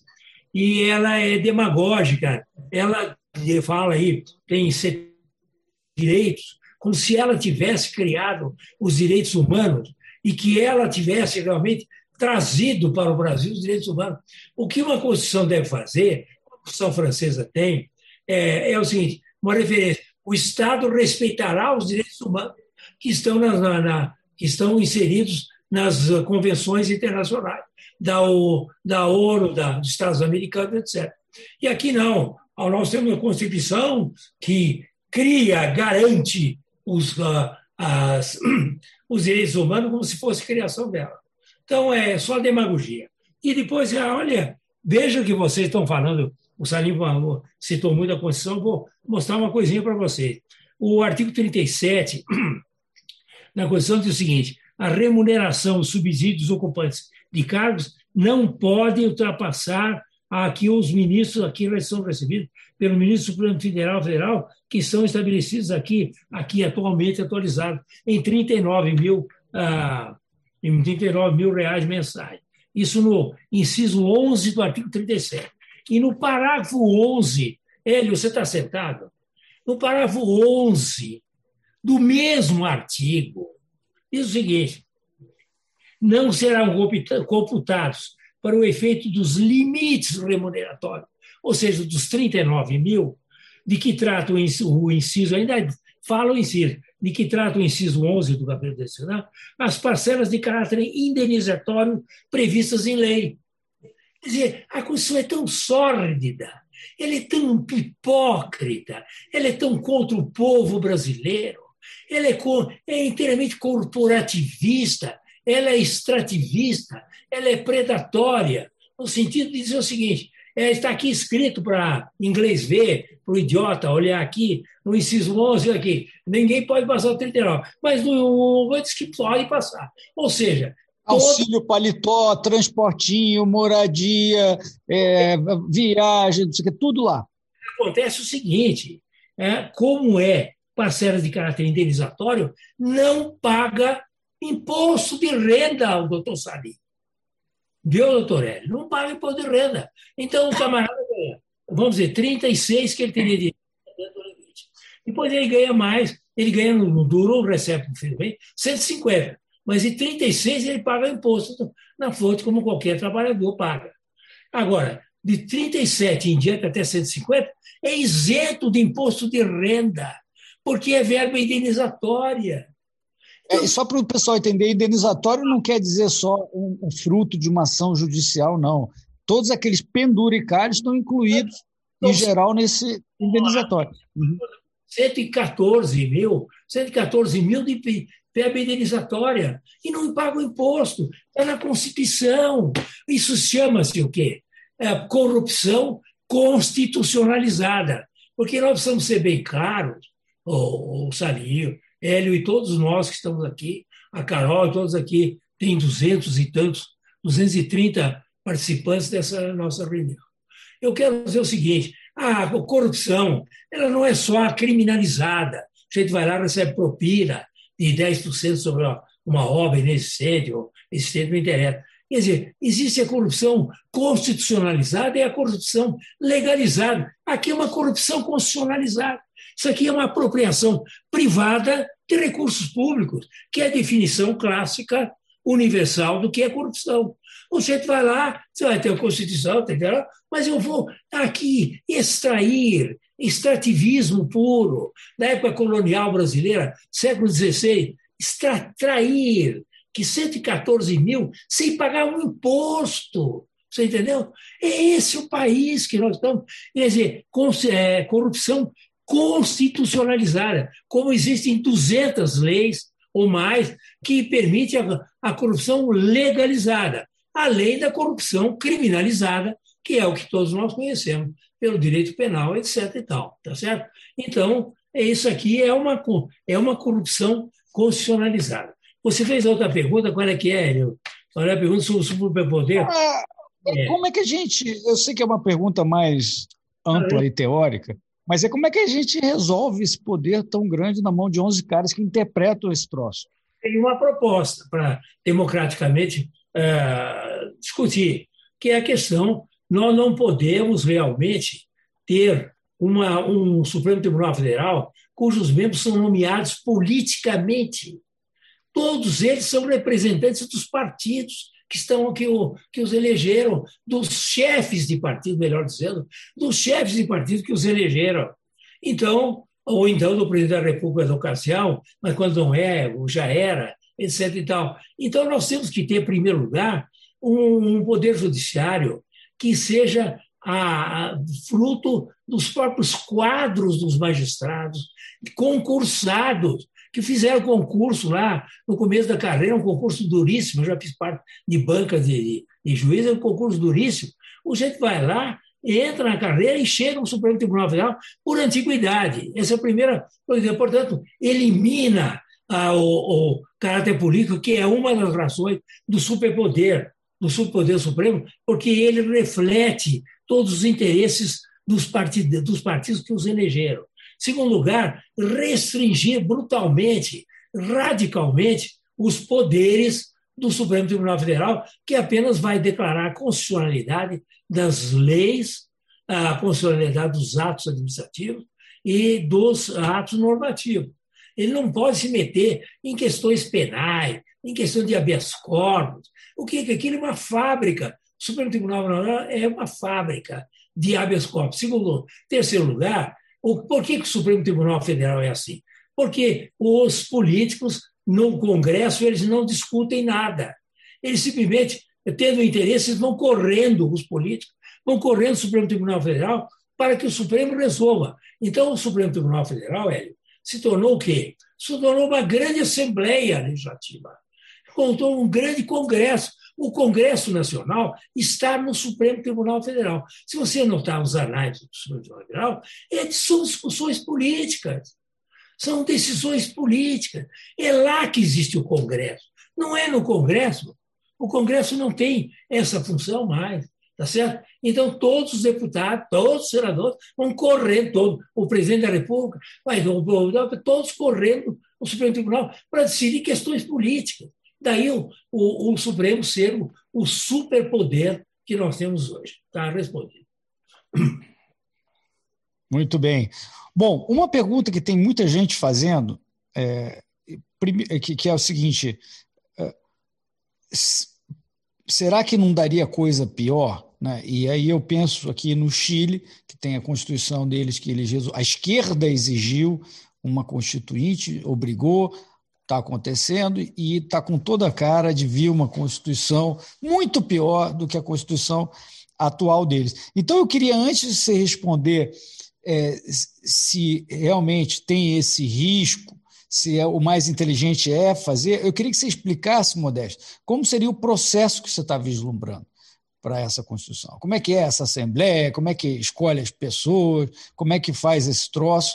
E ela é demagógica. Ela fala aí, tem direitos, como se ela tivesse criado os direitos humanos e que ela tivesse realmente trazido para o Brasil os direitos humanos. O que uma Constituição deve fazer, a Constituição francesa tem, é, é o seguinte: uma referência. O Estado respeitará os direitos humanos que estão, na, na, na que estão inseridos nas convenções internacionais, da, o, da ONU, da, dos Estados Americanos, etc. E aqui não. Nós temos uma Constituição que cria, garante os, uh, as, *clears throat* os direitos humanos como se fosse criação dela. Então, é só demagogia. E depois, ah, olha, veja o que vocês estão falando. O Salim citou muito a Constituição, vou mostrar uma coisinha para vocês. O artigo 37 *clears throat* na Constituição diz o seguinte: a remuneração, os subsídios dos ocupantes de cargos não pode ultrapassar aqui os ministros, aqui são recebidos pelo ministro Supremo Federal Federal, que são estabelecidos aqui, aqui atualmente atualizados, em 39 mil ah, em 39 mil reais mensais. Isso no inciso 11 do artigo 37. E no parágrafo 11, Hélio, você está sentado? No parágrafo 11 do mesmo artigo, diz o seguinte: não serão computados para o efeito dos limites remuneratórios, ou seja, dos 39 mil, de que trata o inciso, ainda fala o inciso, de que trata o inciso 11 do capítulo decisional, as parcelas de caráter indenizatório previstas em lei. Quer dizer, a Constituição é tão sórdida, ela é tão hipócrita, ela é tão contra o povo brasileiro, ela é, é inteiramente corporativista, ela é extrativista, ela é predatória, no sentido de dizer o seguinte: é, está aqui escrito para inglês ver, para o idiota olhar aqui, no inciso 11 aqui, ninguém pode passar o 39, mas no diz que pode passar. Ou seja, Auxílio paletó, transportinho, moradia, é, viagem, tudo lá. Acontece o seguinte: é, como é parcela de caráter indenizatório, não paga imposto de renda, o doutor Sali. Viu, doutor Hélio? Não paga imposto de renda. Então, o camarada ganha, vamos dizer, 36 que ele teria de depois ele ganha mais, ele ganha no duro, recebe bem, 150. Mas em 36 ele paga imposto na fonte, como qualquer trabalhador paga. Agora, de 37 em diante até 150, é isento de imposto de renda, porque é verba indenizatória. É, e só para o pessoal entender, indenizatório não quer dizer só um, um, fruto de uma ação judicial, não. Todos aqueles penduricários estão incluídos, em geral, nesse indenizatório. Uhum. 114 mil, 114 mil de verba indenizatória e não pagam imposto. Está na Constituição. Isso chama-se o quê? É corrupção constitucionalizada. Porque nós precisamos ser bem claros, o, o Salinho, Hélio e todos nós que estamos aqui, a Carol e todos aqui, tem duzentos e tantos, 230 participantes dessa nossa reunião. Eu quero dizer o seguinte: a corrupção ela não é só criminalizada. A gente vai lá recebe propina de 10% sobre uma obra inexistente, ou existente, não interessa. Quer dizer, existe a corrupção constitucionalizada e a corrupção legalizada. Aqui é uma corrupção constitucionalizada. Isso aqui é uma apropriação privada de recursos públicos, que é a definição clássica universal do que é corrupção. Você vai lá, você vai ter a Constituição, mas eu vou aqui extrair extrativismo puro, da época colonial brasileira, século XVI, extrair que 114 mil sem pagar um imposto. Você entendeu? É esse o país que nós estamos. Quer dizer, é, corrupção constitucionalizada, como existem 200 leis ou mais que permite a, a corrupção legalizada, além da corrupção criminalizada, que é o que todos nós conhecemos pelo direito penal, etc. e tal, tá certo? Então, é isso aqui é uma, é uma corrupção constitucionalizada. Você fez outra pergunta, qual é que é? Qual é a pergunta sobre o superpoder? Ah, é. Como é que a gente. Eu sei que é uma pergunta mais ampla e teórica, mas é como é que a gente resolve esse poder tão grande na mão de 11 caras que interpretam esse troço? Tem uma proposta para, democraticamente, uh, discutir, que é a questão, nós não podemos realmente ter uma, um Supremo Tribunal Federal cujos membros são nomeados politicamente. Todos eles são representantes dos partidos que estão que, o, que os elegeram, dos chefes de partido, melhor dizendo, dos chefes de partido que os elegeram. Então, ou então do presidente da República do Ocasião, mas quando não é, já era, etc. E tal. Então, nós temos que ter, em primeiro lugar, um, um poder judiciário que seja a, a, fruto dos próprios quadros dos magistrados, concursados, que fizeram concurso lá no começo da carreira, um concurso duríssimo, eu já fiz parte de banca de, de juiz, é um concurso duríssimo. O gente vai lá, entra na carreira e chega no Supremo Tribunal Federal por antiguidade. Essa é a primeira coisa. Portanto, elimina ah, o, o, caráter político, que é uma das razões do superpoder, do superpoder supremo, porque ele reflete todos os interesses dos partidos, dos partidos que os elegeram. Segundo lugar, restringir brutalmente, radicalmente, os poderes do Supremo Tribunal Federal, que apenas vai declarar a constitucionalidade das leis, a constitucionalidade dos atos administrativos e dos atos normativos. Ele não pode se meter em questões penais, em questão de habeas corpus. O que é aquilo é uma fábrica. O Supremo Tribunal Federal é uma fábrica de habeas corpus. Segundo, terceiro lugar, o, por que, que o Supremo Tribunal Federal é assim? Porque os políticos no Congresso eles não discutem nada. Eles simplesmente, tendo interesse, vão correndo, os políticos, vão correndo o Supremo Tribunal Federal para que o Supremo resolva. Então, o Supremo Tribunal Federal, Hélio, se tornou o quê? Se tornou uma grande Assembleia Legislativa. Contou um grande Congresso. O Congresso Nacional está no Supremo Tribunal Federal. Se você notar os análises do Supremo Tribunal Federal, é são discussões políticas, são decisões políticas. É lá que existe o Congresso. Não é no Congresso. O Congresso não tem essa função mais. Tá certo? Então, todos os deputados, todos os senadores vão correndo, todo, o presidente da República, vai, todos correndo o Supremo Tribunal para decidir questões políticas. Daí o, o, o Supremo ser o, o superpoder que nós temos hoje. Está respondido. Muito bem. Bom, uma pergunta que tem muita gente fazendo, é, que, que, é o seguinte: é, será que não daria coisa pior? Né? E aí eu penso aqui no Chile, que tem a constituição deles que elegeu, a esquerda exigiu uma constituinte, obrigou, está acontecendo e está com toda a cara de vir uma Constituição muito pior do que a Constituição atual deles. Então, eu queria, antes de você responder é, se realmente tem esse risco, se é, o mais inteligente é fazer, eu queria que você explicasse, Modesto, como seria o processo que você está vislumbrando para essa Constituição. Como é que é essa Assembleia, como é que escolhe as pessoas, como é que faz esse troço,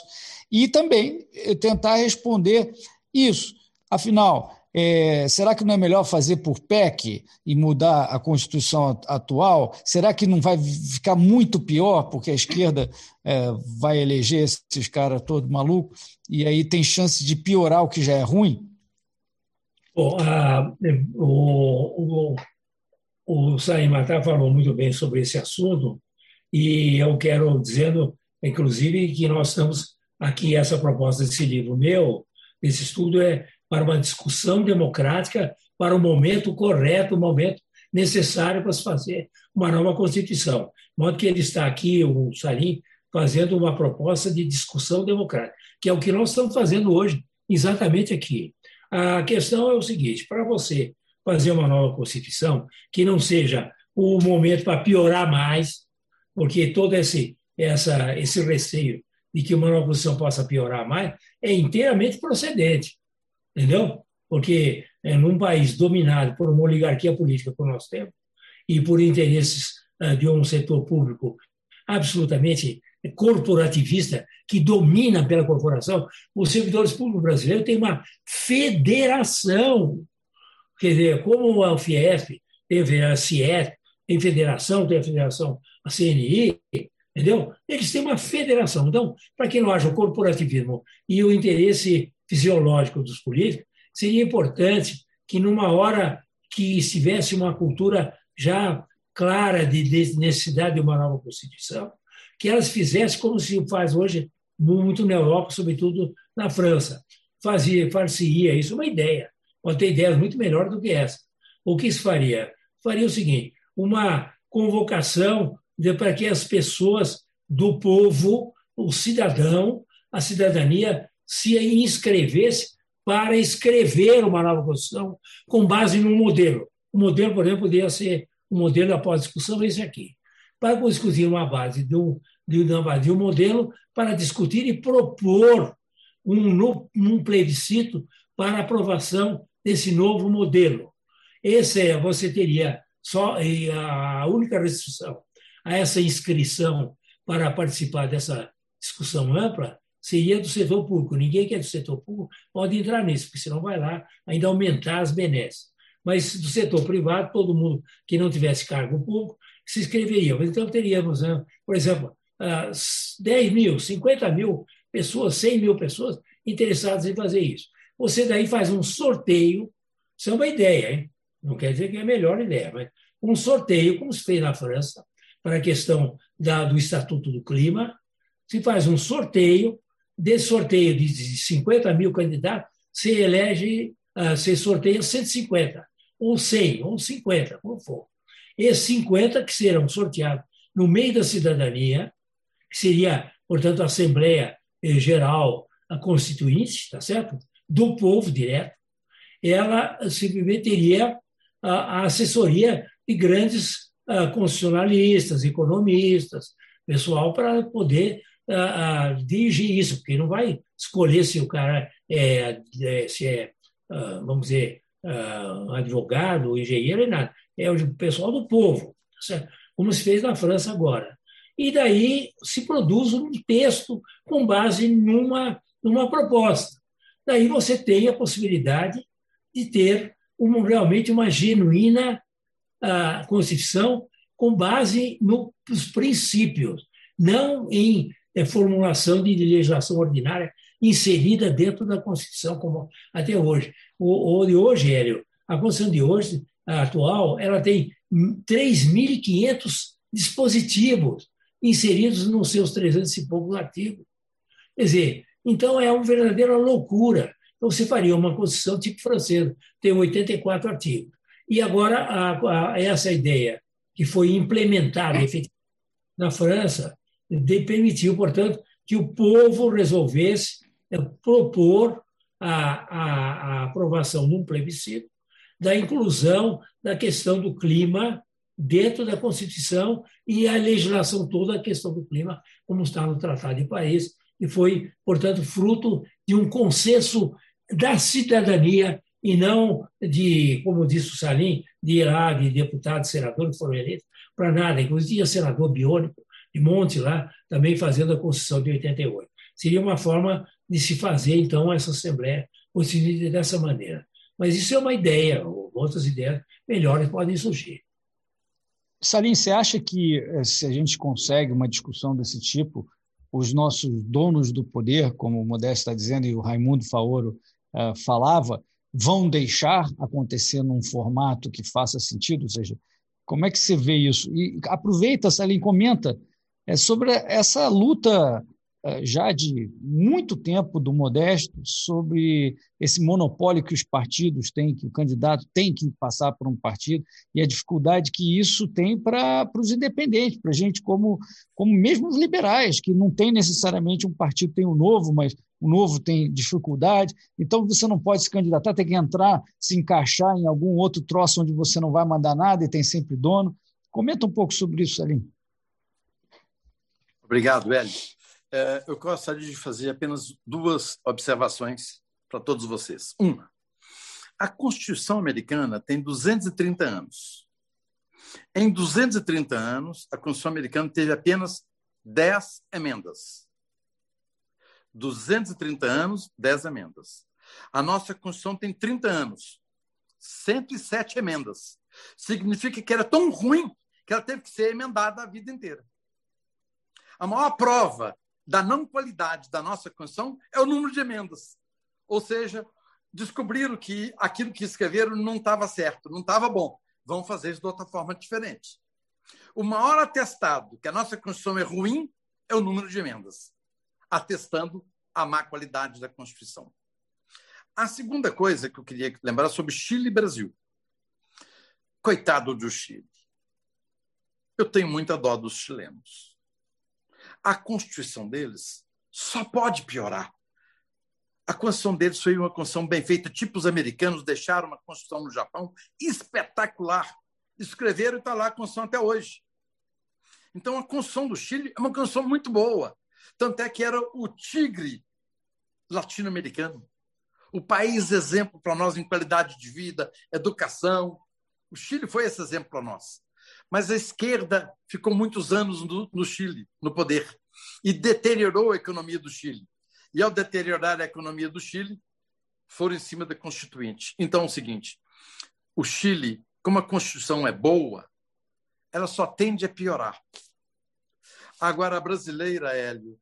e também tentar responder isso. Afinal, é, será que não é melhor fazer por PEC e mudar a Constituição atual? Será que não vai ficar muito pior porque a esquerda é, vai eleger esses caras todos malucos e aí tem chance de piorar o que já é ruim? Bom, a, o, o, o Saim Matar falou muito bem sobre esse assunto e eu quero dizendo, inclusive, que nós estamos aqui, essa proposta desse livro meu, esse estudo é para uma discussão democrática, para o momento correto, o momento necessário para se fazer uma nova Constituição. De modo que ele está aqui, o Salim, fazendo uma proposta de discussão democrática, que é o que nós estamos fazendo hoje, exatamente aqui. A questão é o seguinte: para você fazer uma nova Constituição, que não seja o momento para piorar mais, porque todo esse, essa, esse receio de que uma nova Constituição possa piorar mais é inteiramente procedente entendeu? Porque é, num país dominado por uma oligarquia política como nós temos e por interesses uh, de um setor público absolutamente corporativista que domina pela corporação, os servidores públicos brasileiros têm uma federação, quer dizer, como a Fiesp, tem a CIEP, tem federação, tem a federação, a CNI, entendeu? Eles têm uma federação. Então, para que não haja o corporativismo e o interesse fisiológico dos políticos, seria importante que, numa hora que estivesse uma cultura já clara de, necessidade de uma nova Constituição, que elas fizessem como se faz hoje muito na Europa, sobretudo na França. Fazia, fazia isso, uma ideia. Pode ter ideias muito melhores do que essa. O que se faria? Faria o seguinte: uma convocação para que as pessoas do povo, o cidadão, a cidadania, se inscrevesse para escrever uma nova Constituição com base num modelo. O modelo, por exemplo, poderia ser o modelo após discussão, esse aqui. Para discutir uma base de um, de um modelo para discutir e propor um, um plebiscito para aprovação desse novo modelo. Esse é, você teria só a única restrição a essa inscrição para participar dessa discussão ampla seria do setor público. Ninguém que é do setor público pode entrar nisso, porque senão vai lá ainda aumentar as benesses. Mas do setor privado, todo mundo que não tivesse cargo público se inscreveria. Então teríamos, né, por exemplo, 10 mil, 50 mil pessoas, 100 mil pessoas interessadas em fazer isso. Você daí faz um sorteio, isso é uma ideia, hein? não quer dizer que é a melhor ideia, mas um sorteio, como se fez na França, para a questão da, do Estatuto do Clima, se faz um sorteio, desse sorteio de 50 mil candidatos, se elege, uh, se sorteia 150, ou 100, ou 50, como for. Esses 50 que serão sorteados no meio da cidadania, que seria, portanto, a Assembleia Geral a Constituinte, tá certo? Do povo direto, ela simplesmente teria a, assessoria de grandes uh, constitucionalistas, economistas, pessoal para poder uh, dirigir isso, porque não vai escolher se o cara é, é se é, vamos dizer, advogado, engenheiro e nada. É o pessoal do povo, tá como se fez na França agora. E daí se produz um texto com base numa, numa proposta. Daí você tem a possibilidade de ter uma, realmente uma genuína uh, Constituição com base nos princípios, não em é, formulação de legislação ordinária inserida dentro da Constituição, como até hoje. O, o de hoje, Hélio, a Constituição de hoje, atual, ela tem 3.500 dispositivos inseridos nos seus 300 e poucos artigos. Quer dizer, então é uma verdadeira loucura. Então, você faria uma Constituição tipo francesa, tem 84 artigos. E agora, a, a, essa ideia que foi implementada na França de, permitiu, portanto, que o povo resolvesse é, propor a, a aprovação num plebiscito da inclusão da questão do clima dentro da Constituição e a legislação toda a questão do clima, como está no Tratado de Paris, e foi, portanto, fruto de um consenso da cidadania e não de, como disse o Salim, de ir lá de deputados, senadores que foram eleitos, para nada. Inclusive, senador biônico de Monte lá, também fazendo a Constituição de 88. Seria uma forma de se fazer, então, essa Assembleia constituída dessa maneira. Mas isso é uma ideia, outras ideias melhores podem surgir. Salim, você acha que eh, se a gente consegue uma discussão desse tipo, os nossos donos do poder, como o Modesto está dizendo e o Raimundo Faoro uh, falava, vão deixar acontecer num formato que faça sentido? Ou seja, como é que você vê isso? E aproveita, Salim, comenta é, sobre essa luta eh, já de muito tempo do Modesto sobre esse monopólio que os partidos têm, que o candidato tem que passar por um partido, e a dificuldade que isso tem para os independentes, para a gente como, como mesmo os liberais, que não tem necessariamente um partido tem um novo, mas o novo tem dificuldade, então você não pode se candidatar, tem que entrar, se encaixar em algum outro troço onde você não vai mandar nada e tem sempre dono. Comenta um pouco sobre isso, Salim. Obrigado, Hélio. É, eu gostaria de fazer apenas duas observações para todos vocês. Uma, a Constituição americana tem 230 anos. Em 230 anos, a Constituição americana teve apenas 10 emendas. 230 anos, 10 emendas. A nossa Constituição tem 30 anos, 107 emendas. Significa que era tão ruim que ela teve que ser emendada a vida inteira. A maior prova da não qualidade da nossa Constituição é o número de emendas. Ou seja, descobriram que aquilo que escreveram não estava certo, não estava bom. Vão fazer isso de outra forma diferente. O maior atestado que a nossa Constituição é ruim é o número de emendas, atestando a má qualidade da Constituição. A segunda coisa que eu queria lembrar sobre Chile e Brasil. Coitado do Chile. Eu tenho muita dó dos chilenos. A Constituição deles só pode piorar. A Constituição deles foi uma Constituição bem feita, tipo os americanos deixaram uma Constituição no Japão espetacular. Escreveram e está lá a Constituição até hoje. Então, a Constituição do Chile é uma Constituição muito boa. Tanto é que era o tigre latino-americano. O país exemplo para nós em qualidade de vida, educação. O Chile foi esse exemplo para nós. Mas a esquerda ficou muitos anos no, no Chile, no poder, e deteriorou a economia do Chile. E, ao deteriorar a economia do Chile, foram em cima da Constituinte. Então, é o seguinte: o Chile, como a Constituição é boa, ela só tende a piorar. Agora, a brasileira, Hélio,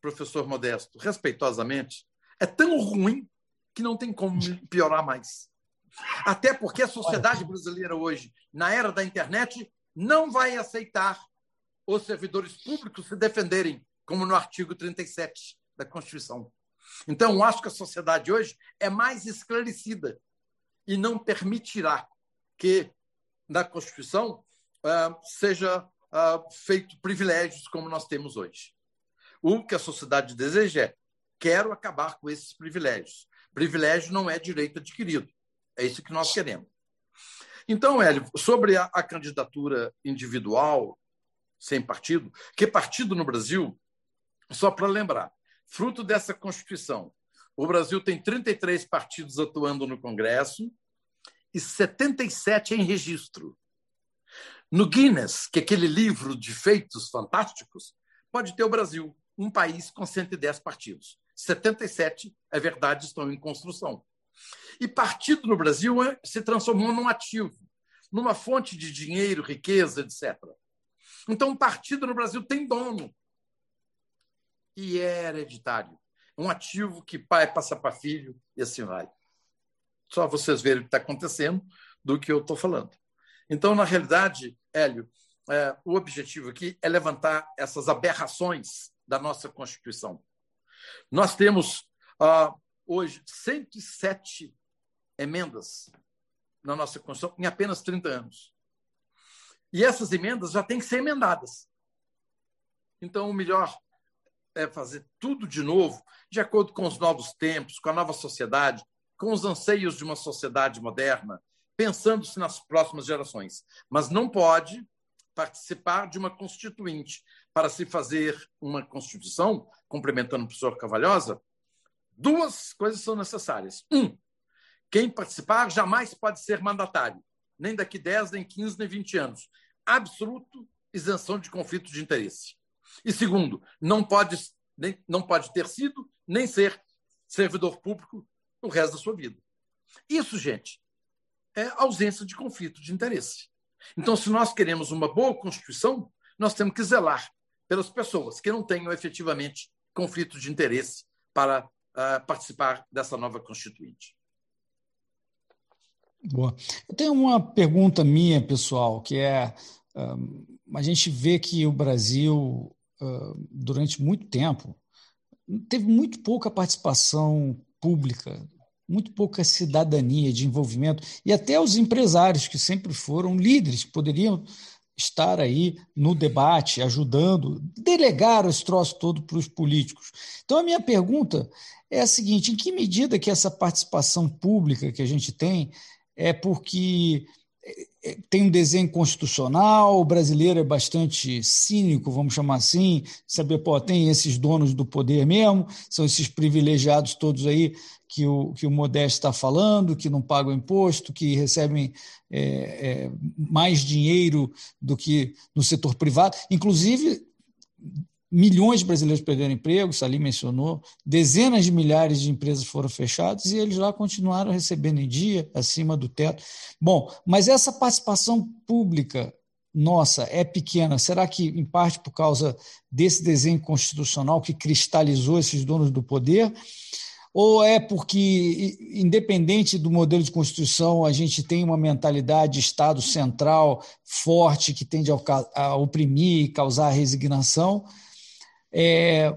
professor Modesto, respeitosamente, é tão ruim que não tem como *laughs* piorar mais. Até porque a sociedade brasileira hoje, na era da internet, não vai aceitar os servidores públicos se defenderem, como no artigo 37 da Constituição. Então, acho que a sociedade hoje é mais esclarecida e não permitirá que na Constituição uh, seja uh, feito privilégios como nós temos hoje. O que a sociedade deseja é quero acabar com esses privilégios. Privilégio não é direito adquirido. É isso que nós queremos. Então, Hélio, sobre a, a candidatura individual, sem partido, que partido no Brasil, só para lembrar, fruto dessa Constituição, o Brasil tem 33 partidos atuando no Congresso e 77 em registro. No Guinness, que é aquele livro de feitos fantásticos, pode ter o Brasil, um país com 110 partidos. 77, é verdade, estão em construção. E partido no Brasil é, se transformou num ativo, numa fonte de dinheiro, riqueza, etc. Então, partido no Brasil tem dono. E é hereditário. Um ativo que pai passa para filho e assim vai. Só vocês verem o que está acontecendo do que eu estou falando. Então, na realidade, Hélio, é, o objetivo aqui é levantar essas aberrações da nossa Constituição. Nós temos ah, hoje 107 emendas na nossa Constituição em apenas 30 anos. E essas emendas já têm que ser emendadas. Então, o melhor é fazer tudo de novo, de acordo com os novos tempos, com a nova sociedade, com os anseios de uma sociedade moderna, pensando-se nas próximas gerações. Mas não pode participar de uma constituinte para se fazer uma constituição, complementando o professor Cavalhosa, duas coisas são necessárias. Um, quem participar jamais pode ser mandatário, nem daqui 10, nem 15, nem 20 anos. Absoluto isenção de conflito de interesse. E segundo, não pode, nem, não pode ter sido nem ser servidor público o resto da sua vida. Isso, gente, é ausência de conflito de interesse. Então, se nós queremos uma boa Constituição, nós temos que zelar pelas pessoas que não tenham efetivamente conflito de interesse para uh, participar dessa nova Constituinte. Boa. Eu tenho uma pergunta minha, pessoal, que é: um, a gente vê que o Brasil, uh, durante muito tempo, teve muito pouca participação pública muito pouca cidadania de envolvimento, e até os empresários, que sempre foram líderes, poderiam estar aí no debate, ajudando, delegar esse troço todo para os políticos. Então, a minha pergunta é a seguinte: em que medida que essa participação pública que a gente tem é porque tem um desenho constitucional, o brasileiro é bastante cínico, vamos chamar assim, saber, pô, tem esses donos do poder mesmo, são esses privilegiados todos aí que o, que o Modesto está falando, que não pagam imposto, que recebem é, é, mais dinheiro do que no setor privado. Inclusive, milhões de brasileiros perderam emprego, Salim mencionou, dezenas de milhares de empresas foram fechadas e eles lá continuaram recebendo em dia, acima do teto. Bom, mas essa participação pública nossa é pequena. Será que, em parte, por causa desse desenho constitucional que cristalizou esses donos do poder? Ou é porque, independente do modelo de constituição, a gente tem uma mentalidade de Estado central forte que tende a oprimir e causar resignação? É,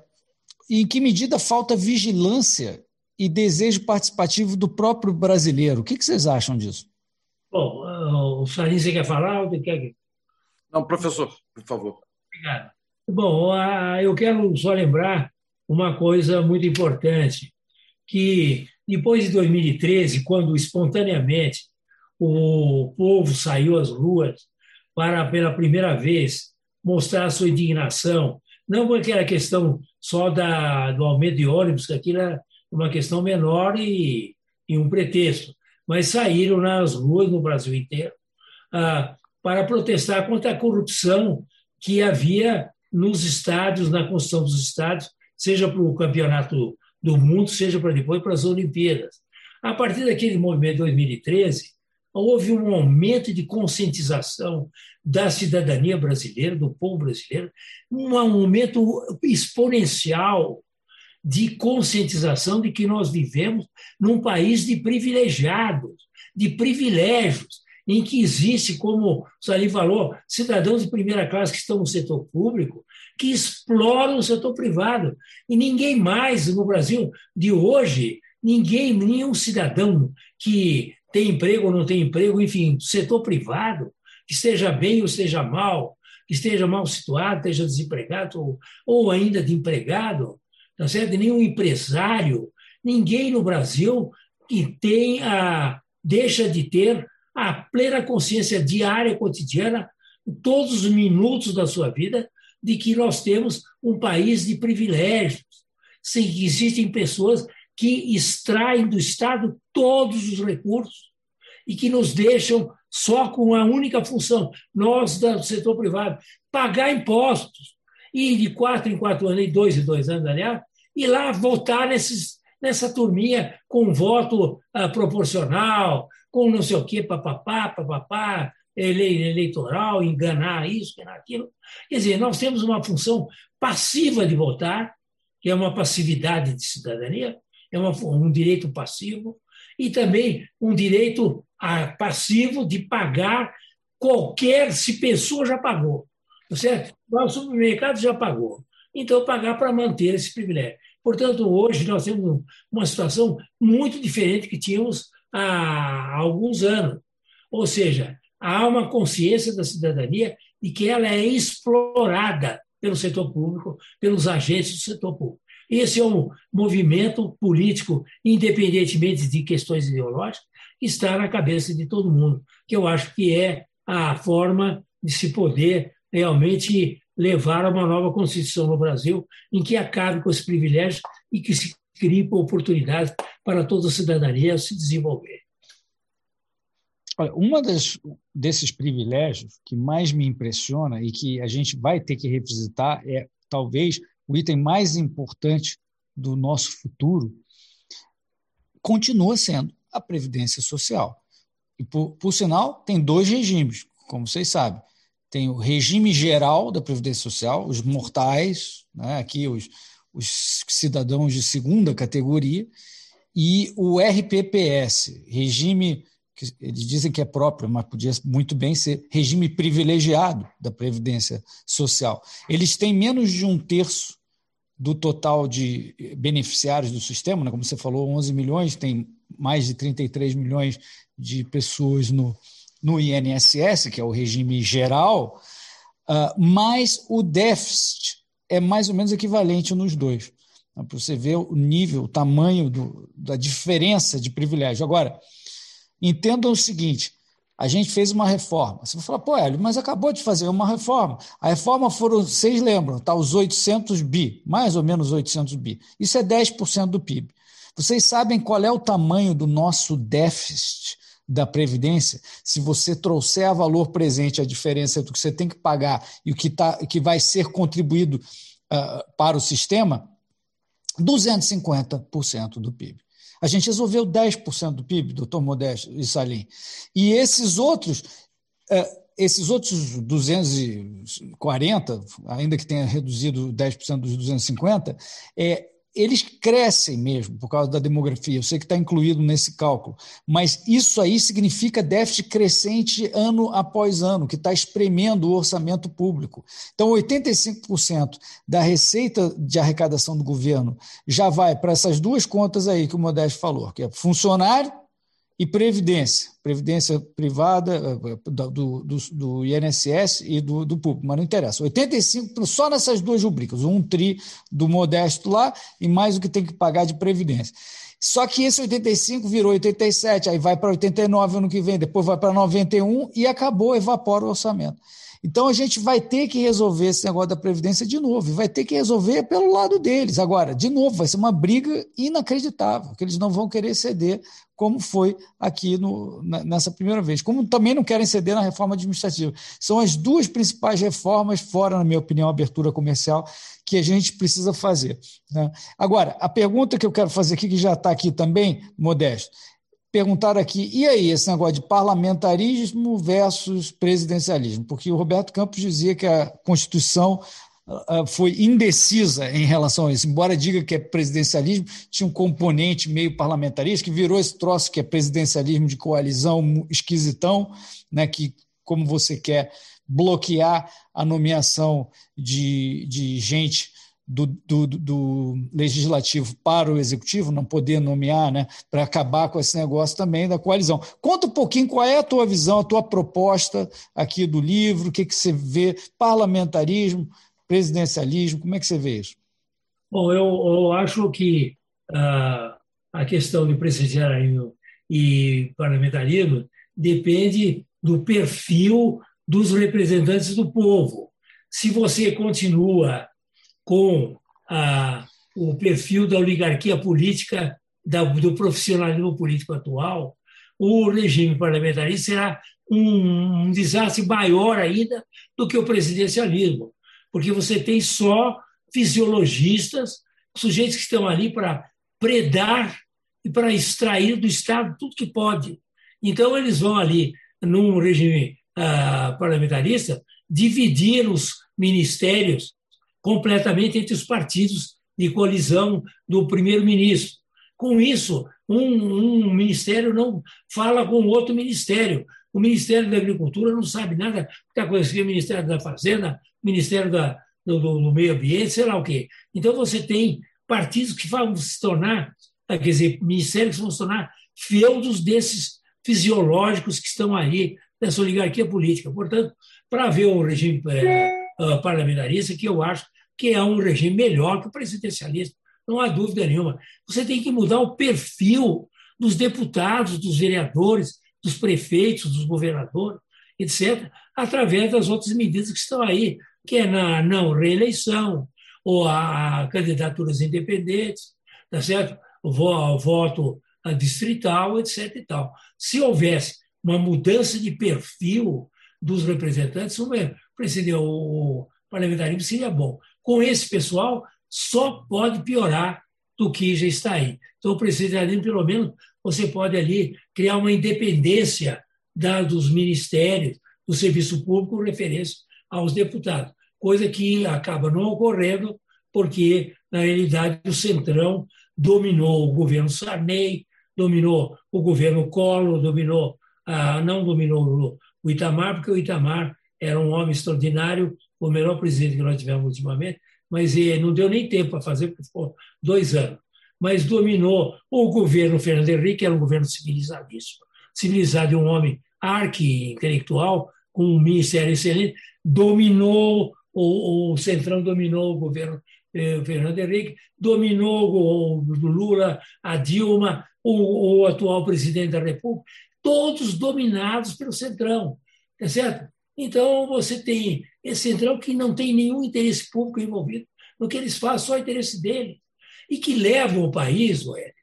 em que medida falta vigilância e desejo participativo do próprio brasileiro? O que, vocês acham disso? Bom, o Sarin, você quer falar ou quer Não, professor, por favor. Obrigado. Bom, eu quero só lembrar uma coisa muito importante, que depois de 2013, quando espontaneamente o povo saiu às ruas para, pela primeira vez, mostrar sua indignação, não porque era questão só da, do aumento de ônibus, que aquilo era uma questão menor e, e um pretexto, mas saíram nas ruas no Brasil inteiro ah, para protestar contra a corrupção que havia nos estádios, na construção dos estádios, seja para o campeonato do mundo, seja para depois para as Olimpíadas. A partir daquele movimento de 2013, houve um aumento de conscientização da cidadania brasileira, do povo brasileiro, um aumento exponencial de conscientização de que nós vivemos num país de privilegiados, de privilégios, em que existe, como o Salim falou, cidadãos de primeira classe que estão no setor público, que exploram o setor privado. E ninguém mais no Brasil de hoje, ninguém, nenhum cidadão que tem emprego ou não tem emprego, enfim, setor privado, que esteja bem ou esteja mal, que esteja mal situado, esteja desempregado ou, ou ainda de empregado, tá certo? nenhum empresário, ninguém no Brasil que tem a, deixa de ter a plena consciência diária, cotidiana, todos os minutos da sua vida, de que nós temos um país de privilégios, sem que existem pessoas que extraem do Estado todos os recursos e que nos deixam só com a única função, nós do setor privado, pagar impostos e de quatro em quatro anos, e dois em dois anos, aliás, e lá votar nesses, nessa turminha com voto uh, proporcional, com não sei o quê, papapá, papapá, eleitoral, enganar isso, enganar aquilo. Quer dizer, nós temos uma função passiva de votar, que é uma passividade de cidadania, é um direito passivo, e também um direito a, passivo de pagar qualquer, se pessoa já pagou. Tá certo? O supermercado já pagou. Então, pagar para manter esse privilégio. Portanto, hoje nós temos uma situação muito diferente que tínhamos há alguns anos. Ou seja, há uma consciência da cidadania de que ela é explorada pelo setor público, pelos agentes do setor público. Esse é um movimento político, independentemente de questões ideológicas, que está na cabeça de todo mundo, que eu acho que é a forma de se poder realmente levar a uma nova Constituição no Brasil, em que acabe com os privilégios e que se crie oportunidades para toda a cidadania se desenvolver. Olha, uma das, desses privilégios que mais me impressiona e que a gente vai ter que revisitar é talvez o item mais importante do nosso futuro, continua sendo a Previdência Social. E, por, por sinal, tem dois regimes, como vocês sabem. Tem o regime geral da Previdência Social, os mortais, né, aqui os, os cidadãos de segunda categoria, e o RPPS, regime que eles dizem que é próprio, mas podia muito bem ser regime privilegiado da Previdência Social. Eles têm menos de um terço do total de beneficiários do sistema, né? como você falou, 11 milhões, tem mais de 33 milhões de pessoas no, no INSS, que é o regime geral, uh, mas o déficit é mais ou menos equivalente nos dois. Para você ver o nível, o tamanho do, da diferença de privilégio. Agora, Entendam o seguinte: a gente fez uma reforma. Você vai falar, pô, Hélio, mas acabou de fazer uma reforma. A reforma foram, vocês lembram, tá, os 800 bi, mais ou menos 800 bi. Isso é 10% do PIB. Vocês sabem qual é o tamanho do nosso déficit da Previdência? Se você trouxer a valor presente a diferença entre o que você tem que pagar e o que, tá, que vai ser contribuído uh, para o sistema, 250% do PIB. A gente resolveu 10% do PIB, doutor Modesto e Salim. E esses outros, é, esses outros 240, ainda que tenha reduzido 10% dos 250, é, eles crescem mesmo por causa da demografia. Eu sei que está incluído nesse cálculo, mas isso aí significa déficit crescente ano após ano, que está espremendo o orçamento público. Então, 85% da receita de arrecadação do governo já vai para essas duas contas aí que o Modesto falou, que é funcionário e previdência, previdência privada eh, do, do, do INSS e do, do, público, mas não interessa. 85 só nessas duas rubricas, um tri do modesto lá e mais o que tem que pagar de previdência. Só que esse 85 virou 87, aí vai para 89 ano que vem, depois vai para 91 e acabou, evapora o orçamento. Então a gente vai ter que resolver esse negócio da Previdência de novo, vai ter que resolver pelo lado deles. Agora, de novo, vai ser uma briga inacreditável, que eles não vão querer ceder, como foi aqui no, nessa primeira vez. Como também não querem ceder na reforma administrativa. São as duas principais reformas, fora, na minha opinião, a abertura comercial, que a gente precisa fazer. Né? Agora, a pergunta que eu quero fazer aqui, que já está aqui também, Modesto, perguntaram aqui, e aí, esse negócio de parlamentarismo versus presidencialismo? Porque o Roberto Campos dizia que a Constituição foi indecisa em relação a isso. Embora diga que é presidencialismo, tinha um componente meio parlamentarista que virou esse troço que é presidencialismo de coalizão esquisitão, né, que, como você quer bloquear a nomeação de, de gente do, do, do, legislativo para o executivo, não poder nomear, né, para acabar com esse negócio também da coalizão. Conta um pouquinho qual é a tua visão, a tua proposta aqui do livro, o que, que você vê, parlamentarismo, presidencialismo, como é que você vê isso? Bom, eu, eu acho que uh, a questão de presidencialismo e parlamentarismo depende do perfil dos representantes do povo. Se você continua com a, o perfil da oligarquia política, da, do profissionalismo político atual, o regime parlamentarista será um, um desastre maior ainda do que o presidencialismo, porque você tem só fisiologistas, sujeitos que estão ali para predar e para extrair do Estado tudo que pode. Então, eles vão ali, num regime uh, parlamentarista, dividir os ministérios completamente entre os partidos de colisão do primeiro-ministro. Com isso, um, um, ministério não fala com outro ministério. O Ministério da Agricultura não sabe nada, porque coisa o Ministério da Fazenda, Ministério da, do, do, Meio Ambiente, sei lá o quê. Então, você tem partidos que vão se tornar, quer dizer, ministérios que vão se tornar feudos desses fisiológicos que estão aí, dessa oligarquia política. Portanto, para ver o regime é, parlamentarista, que eu acho que é um regime melhor que o presidencialismo, não há dúvida nenhuma. Você tem que mudar o perfil dos deputados, dos vereadores, dos prefeitos, dos governadores, etc., através das outras medidas que estão aí, que é na não reeleição, ou a, candidaturas independentes, tá certo? Voto distrital, etc. E tal. Se houvesse uma mudança de perfil dos representantes, o, o parlamentarismo seria bom com esse pessoal só pode piorar do que já está aí. Então, o presidencialismo, pelo menos, você pode ali criar uma independência da, dos ministérios, do serviço público, referência aos deputados, coisa que acaba não ocorrendo porque, na realidade, o Centrão dominou o governo Sarney, dominou o governo Collor, dominou, ah, não dominou o Itamar, porque o Itamar era um homem extraordinário, o melhor presidente que nós tivemos ultimamente, mas eh, não deu nem tempo para fazer, porque ficou dois anos. Mas dominou o governo Fernando Henrique, era um governo civilizadíssimo. Civilizado de um homem arqui-intelectual, com um ministério excelente, dominou, o, o Centrão dominou o governo eh, Fernando Henrique, dominou o, o Lula, a Dilma, o, o atual presidente da República, todos dominados pelo Centrão, tá certo? Então, você tem esse centrão que não tem nenhum interesse público envolvido no que eles fazem, só interesse dele. E que levam o país, ué,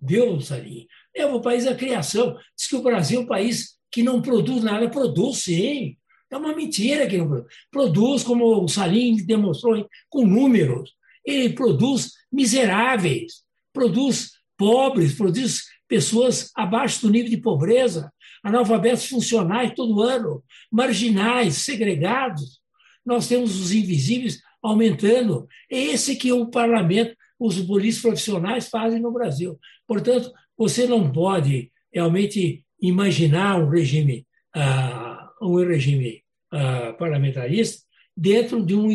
viu, Salim? Leva o país à criação. Diz que o Brasil é um país que não produz nada. Produz, sim. É uma mentira que não produz. Produz, como o Salim demonstrou, com números. Ele produz miseráveis, produz pobres, produz pessoas abaixo do nível de pobreza, analfabetos funcionais todo ano, marginais, segregados. Nós temos os invisíveis aumentando. É esse que o parlamento os políticos profissionais fazem no Brasil. Portanto, você não pode realmente imaginar um regime, uh, um regime uh, parlamentarista dentro de um,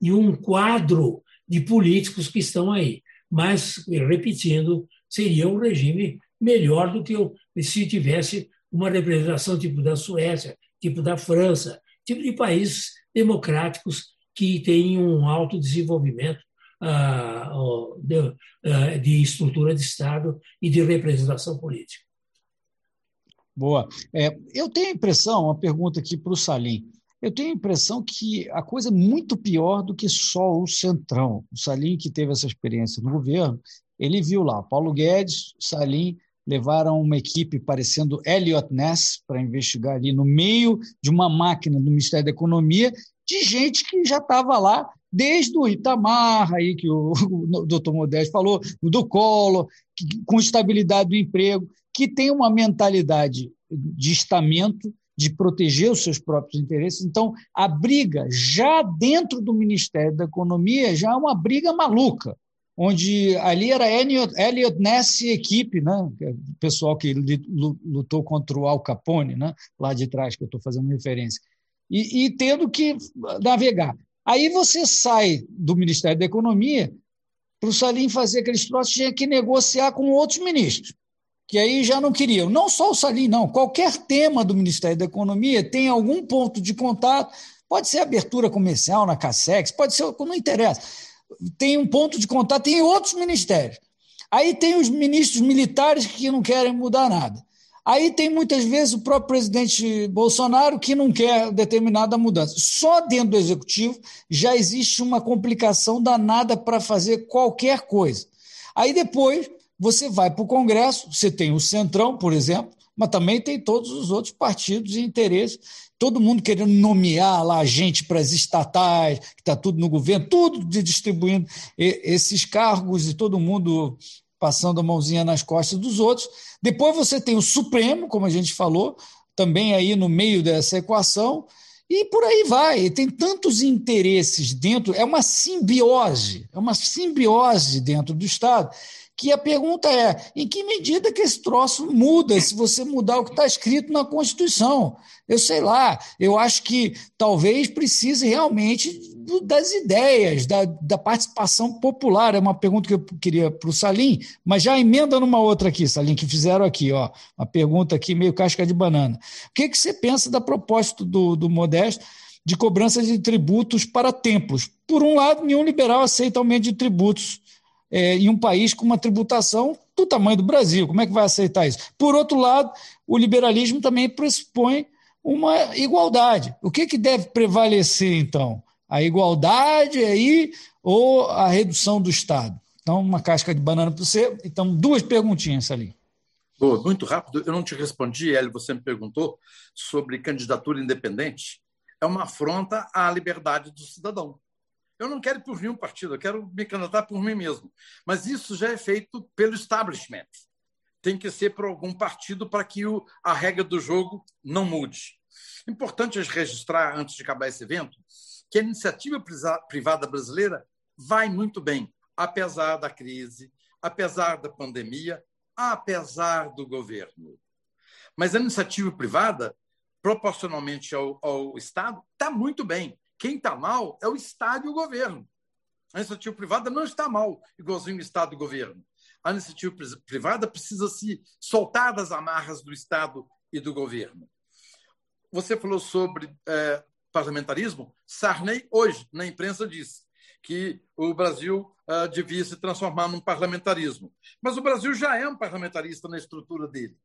de um quadro de políticos que estão aí. Mas, repetindo, seria um regime melhor do que se tivesse uma representação tipo da Suécia, tipo da França, tipo de países democráticos que têm um alto desenvolvimento ah, de, de, estrutura de Estado e de representação política. Boa. É, eu tenho a impressão, uma pergunta aqui para o Salim, eu tenho a impressão que a coisa é muito pior do que só o Centrão. O Salim, que teve essa experiência no governo, ele viu lá, Paulo Guedes, Salim, levaram uma equipe parecendo Elliot Ness para investigar ali no meio de uma máquina do Ministério da Economia de gente que já estava lá desde o Itamar, aí que o, *laughs* o doutor Modesto falou, do Collor, com estabilidade do emprego, que tem uma mentalidade de estamento, de proteger os seus próprios interesses. Então, a briga já dentro do Ministério da Economia já é uma briga maluca onde ali era Elliot Ness e equipe, né? O pessoal que lutou contra o Al Capone, né? lá de trás, que eu estou fazendo referência, e, e, tendo que navegar. Aí você sai do Ministério da Economia para o Salim fazer aqueles troços, tinha que negociar com outros ministros, que aí já não queriam. Não só o Salim, não. Qualquer tema do Ministério da Economia tem algum ponto de contato, pode ser abertura comercial na CASEX, pode ser, não interessa tem um ponto de contato, tem outros ministérios. Aí tem os ministros militares que não querem mudar nada. Aí tem muitas vezes o próprio presidente Bolsonaro que não quer determinada mudança. Só dentro do executivo já existe uma complicação danada para fazer qualquer coisa. Aí depois você vai para o Congresso, você tem o Centrão, por exemplo, mas também tem todos os outros partidos e interesses todo mundo querendo nomear lá gente para as estatais, que está tudo no governo, tudo distribuindo esses cargos e todo mundo passando a mãozinha nas costas dos outros. Depois você tem o Supremo, como a gente falou, também aí no meio dessa equação, e por aí vai. E tem tantos interesses dentro, é uma simbiose, é uma simbiose dentro do Estado que a pergunta é: em que medida que esse troço muda se você mudar o que está escrito na Constituição? Eu sei lá, eu acho que talvez precise realmente das ideias, da, da participação popular. É uma pergunta que eu queria para o Salim, mas já emenda numa outra aqui, Salim, que fizeram aqui, ó, uma pergunta aqui meio casca de banana. O que, que você pensa da proposta do, do Modesto? de cobrança de tributos para templos. Por um lado, nenhum liberal aceita aumento de tributos é, em um país com uma tributação do tamanho do Brasil. Como é que vai aceitar isso? Por outro lado, o liberalismo também pressupõe uma igualdade. O que, que deve prevalecer, então? A igualdade aí ou a redução do Estado? Então, uma casca de banana para você. Então, duas perguntinhas ali. Boa, muito rápido. Eu não te respondi, Hélio, você me perguntou sobre candidatura independente. É uma afronta à liberdade do cidadão. Eu não quero ir por nenhum partido, eu quero me candidatar por mim mesmo. Mas isso já é feito pelo establishment. Tem que ser por algum partido para que o, a regra do jogo não mude. Importante registrar, antes de acabar esse evento, que a iniciativa privada brasileira vai muito bem, apesar da crise, apesar da pandemia, apesar do governo. Mas a iniciativa privada, proporcionalmente ao, ao Estado, está muito bem. Quem está mal é o Estado e o governo. A iniciativa privada não está mal, igualzinho o Estado e o governo. A iniciativa privada precisa se soltar das amarras do Estado e do governo. Você falou sobre é, parlamentarismo. Sarney, hoje, na imprensa, disse que o Brasil uh, devia se transformar num parlamentarismo. Mas o Brasil já é um parlamentarista na estrutura dele.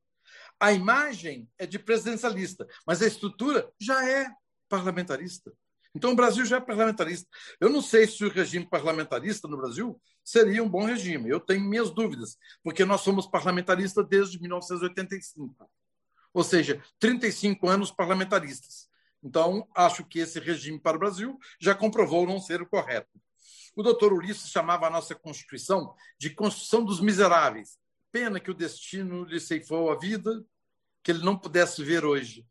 A imagem é de presidencialista, mas a estrutura já é parlamentarista. Então, o Brasil já é parlamentarista. Eu não sei se o regime parlamentarista no Brasil seria um bom regime. Eu tenho minhas dúvidas, porque nós somos parlamentaristas desde 1985. Ou seja, 35 anos parlamentaristas. Então, acho que esse regime para o Brasil já comprovou não ser o correto. O doutor Ulisses chamava a nossa Constituição de Constituição dos Miseráveis. Pena que o destino lhe ceifou a vida, que ele não pudesse ver hoje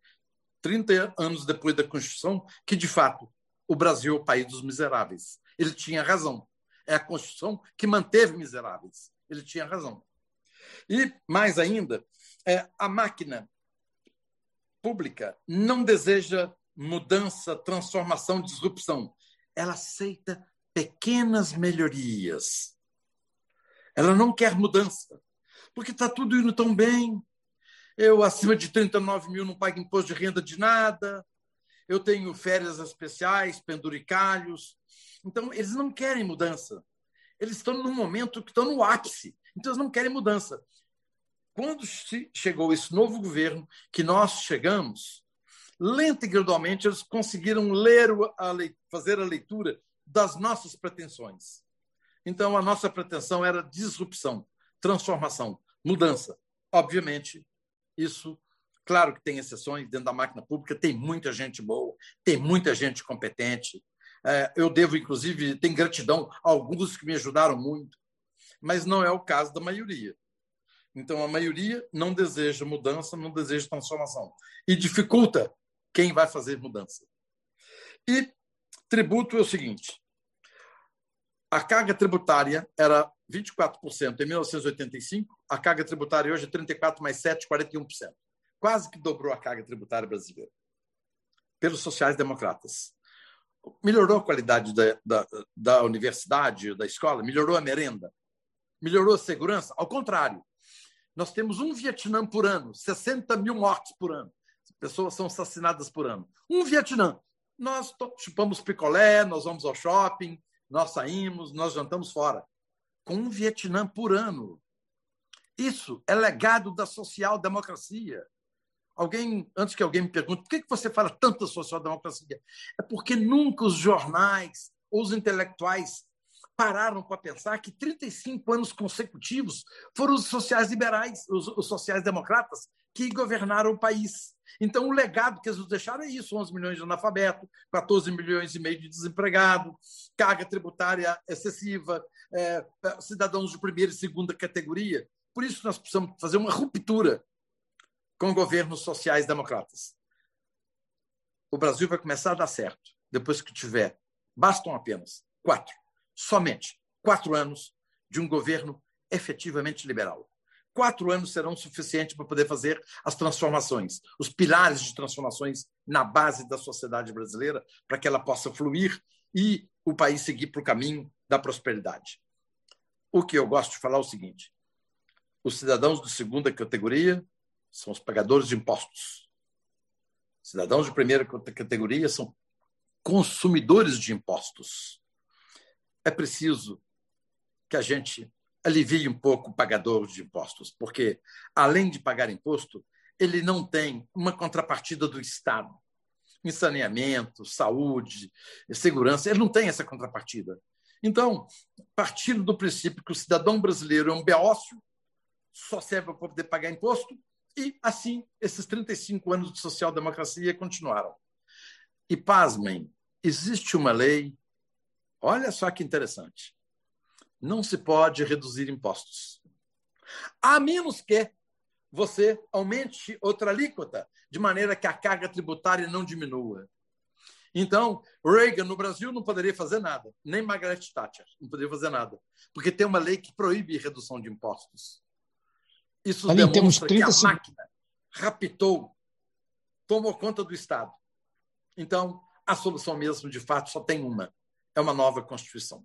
30 anos depois da Constituição, que, de fato, o Brasil é o país dos miseráveis. Ele tinha razão. É a Constituição que manteve miseráveis. Ele tinha razão. E, mais ainda, é, a máquina pública não deseja mudança, transformação, disrupção. Ela aceita pequenas melhorias. Ela não quer mudança, porque está tudo indo tão bem. Eu, acima de 39 mil, não pago imposto de renda de nada. Eu tenho férias especiais, penduricalhos. Então, eles não querem mudança. Eles estão num momento que estão no ápice. Então, eles não querem mudança. Quando chegou esse novo governo, que nós chegamos, lenta e gradualmente eles conseguiram ler, a, fazer a leitura das nossas pretensões. Então, a nossa pretensão era disrupção, transformação, mudança. Obviamente, isso, claro que tem exceções dentro da máquina pública, tem muita gente boa, tem muita gente competente. É, eu devo, inclusive, ter gratidão a alguns que me ajudaram muito, mas não é o caso da maioria. Então, a maioria não deseja mudança, não deseja transformação. E dificulta quem vai fazer mudança. E tributo é o seguinte: a carga tributária era 24% em 1985, a carga tributária hoje é 34 mais 7, 41%. Quase que dobrou a carga tributária brasileira. Pelos sociais-democratas. Melhorou a qualidade da, da, da universidade, da escola? Melhorou a merenda? Melhorou a segurança? Ao contrário. Nós temos um Vietnã por ano, 60 mil mortes por ano. Pessoas são assassinadas por ano. Um Vietnã. Nós chupamos picolé, nós vamos ao shopping, nós saímos, nós jantamos fora. Com um Vietnã por ano. Isso é legado da social-democracia. Alguém, antes que alguém me pergunte, por que você fala tanto da social-democracia? É porque nunca os jornais ou os intelectuais pararam para pensar que 35 anos consecutivos foram os sociais liberais, os, os sociais democratas, que governaram o país. Então, o legado que eles nos deixaram é isso: 11 milhões de analfabetos, 14 milhões e meio de desempregados, carga tributária excessiva, é, cidadãos de primeira e segunda categoria. Por isso, nós precisamos fazer uma ruptura com governos sociais democratas. O Brasil vai começar a dar certo depois que tiver, bastam apenas quatro, somente quatro anos de um governo efetivamente liberal quatro anos serão suficientes para poder fazer as transformações, os pilares de transformações na base da sociedade brasileira, para que ela possa fluir e o país seguir para o caminho da prosperidade. O que eu gosto de falar é o seguinte: os cidadãos de segunda categoria são os pagadores de impostos. Cidadãos de primeira categoria são consumidores de impostos. É preciso que a gente alivie um pouco o pagador de impostos, porque, além de pagar imposto, ele não tem uma contrapartida do Estado. Em saneamento, saúde, segurança, ele não tem essa contrapartida. Então, partindo do princípio que o cidadão brasileiro é um beócio, só serve para poder pagar imposto, e assim esses 35 anos de social-democracia continuaram. E pasmem, existe uma lei, olha só que interessante, não se pode reduzir impostos. A menos que você aumente outra alíquota, de maneira que a carga tributária não diminua. Então, Reagan no Brasil não poderia fazer nada, nem Margaret Thatcher não poderia fazer nada, porque tem uma lei que proíbe redução de impostos. Isso Ali, demonstra que a máquina raptou, tomou conta do Estado. Então, a solução mesmo, de fato, só tem uma: é uma nova Constituição.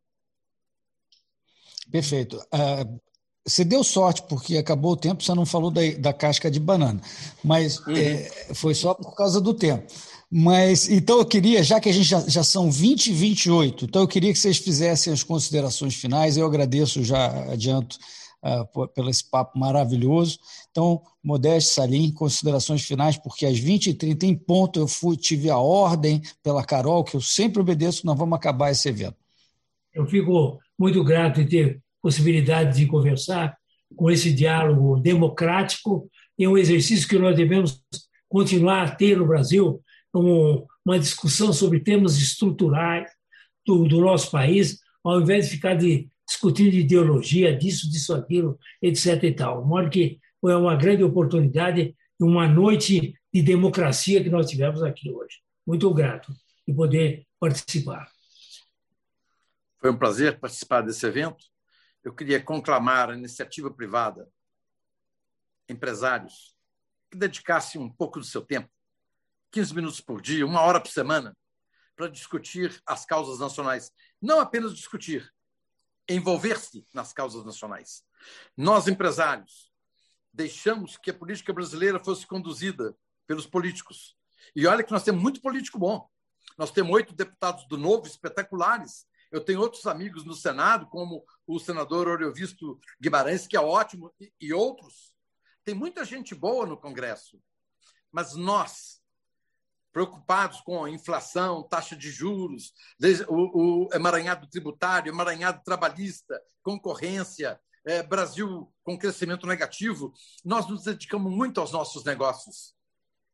Perfeito. Uh, você deu sorte, porque acabou o tempo, você não falou da, da casca de banana, mas uhum. é, foi só por causa do tempo. Mas então eu queria, já que a gente já, já são 20 e 28, então eu queria que vocês fizessem as considerações finais. Eu agradeço, já adianto, uh, pelo esse papo maravilhoso. Então, Modeste Salim, considerações finais, porque às 20h30 em ponto eu fui, tive a ordem pela Carol, que eu sempre obedeço, nós vamos acabar esse evento. Eu fico muito grato de ter possibilidade de conversar com esse diálogo democrático e um exercício que nós devemos continuar a ter no Brasil, como uma discussão sobre temas estruturais do, do nosso país, ao invés de ficar de, discutindo ideologia, disso, disso, aquilo, etc. e tal. De que foi uma grande oportunidade uma noite de democracia que nós tivemos aqui hoje. Muito grato de poder participar. Foi um prazer participar desse evento. Eu queria conclamar a iniciativa privada, empresários, que dedicassem um pouco do seu tempo, 15 minutos por dia, uma hora por semana, para discutir as causas nacionais. Não apenas discutir, envolver-se nas causas nacionais. Nós, empresários, deixamos que a política brasileira fosse conduzida pelos políticos. E olha que nós temos muito político bom. Nós temos oito deputados do Novo espetaculares. Eu tenho outros amigos no Senado, como o senador Oriovisto Guimarães, que é ótimo, e outros. Tem muita gente boa no Congresso. Mas nós, preocupados com a inflação, taxa de juros, o, emaranhado tributário, emaranhado trabalhista, concorrência, é, Brasil com crescimento negativo, nós nos dedicamos muito aos nossos negócios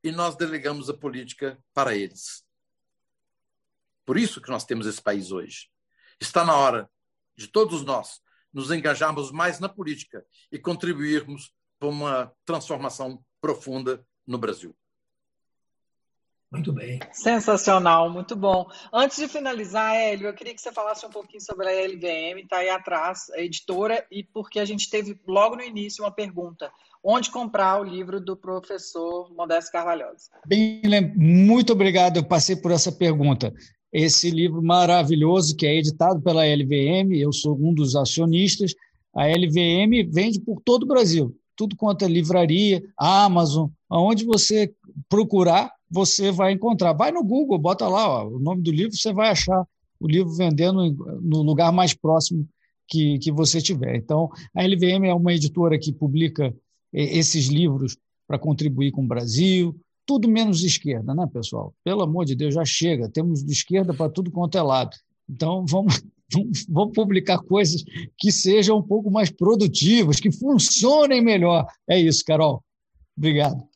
e nós delegamos a política para eles. Por isso que nós temos esse país hoje. Está na hora de todos nós nos engajarmos mais na política e contribuirmos para uma transformação profunda no Brasil. Muito bem. Sensacional, muito bom. Antes de finalizar, Hélio, eu queria que você falasse um pouquinho sobre a LVM, está aí atrás, a editora, e porque a gente teve logo no início uma pergunta: onde comprar o livro do professor Modesto Carvalhosa? Bem, muito obrigado, eu passei por essa pergunta. Esse livro maravilhoso, que é editado pela LVM, eu sou um dos acionistas. A LVM vende por todo o Brasil, tudo quanto é livraria, Amazon, aonde você procurar, você vai encontrar. Vai no Google, bota lá ó, o nome do livro, você vai achar o livro vendendo no lugar mais próximo que, que você tiver. Então, a LVM é uma editora que publica esses livros para contribuir com o Brasil, tudo menos de esquerda, né, pessoal? Pelo amor de Deus, já chega. Temos de esquerda para tudo quanto é lado. Então, vamos, *laughs* vamos publicar coisas que sejam um pouco mais produtivas, que funcionem melhor. É isso, Carol. Obrigado.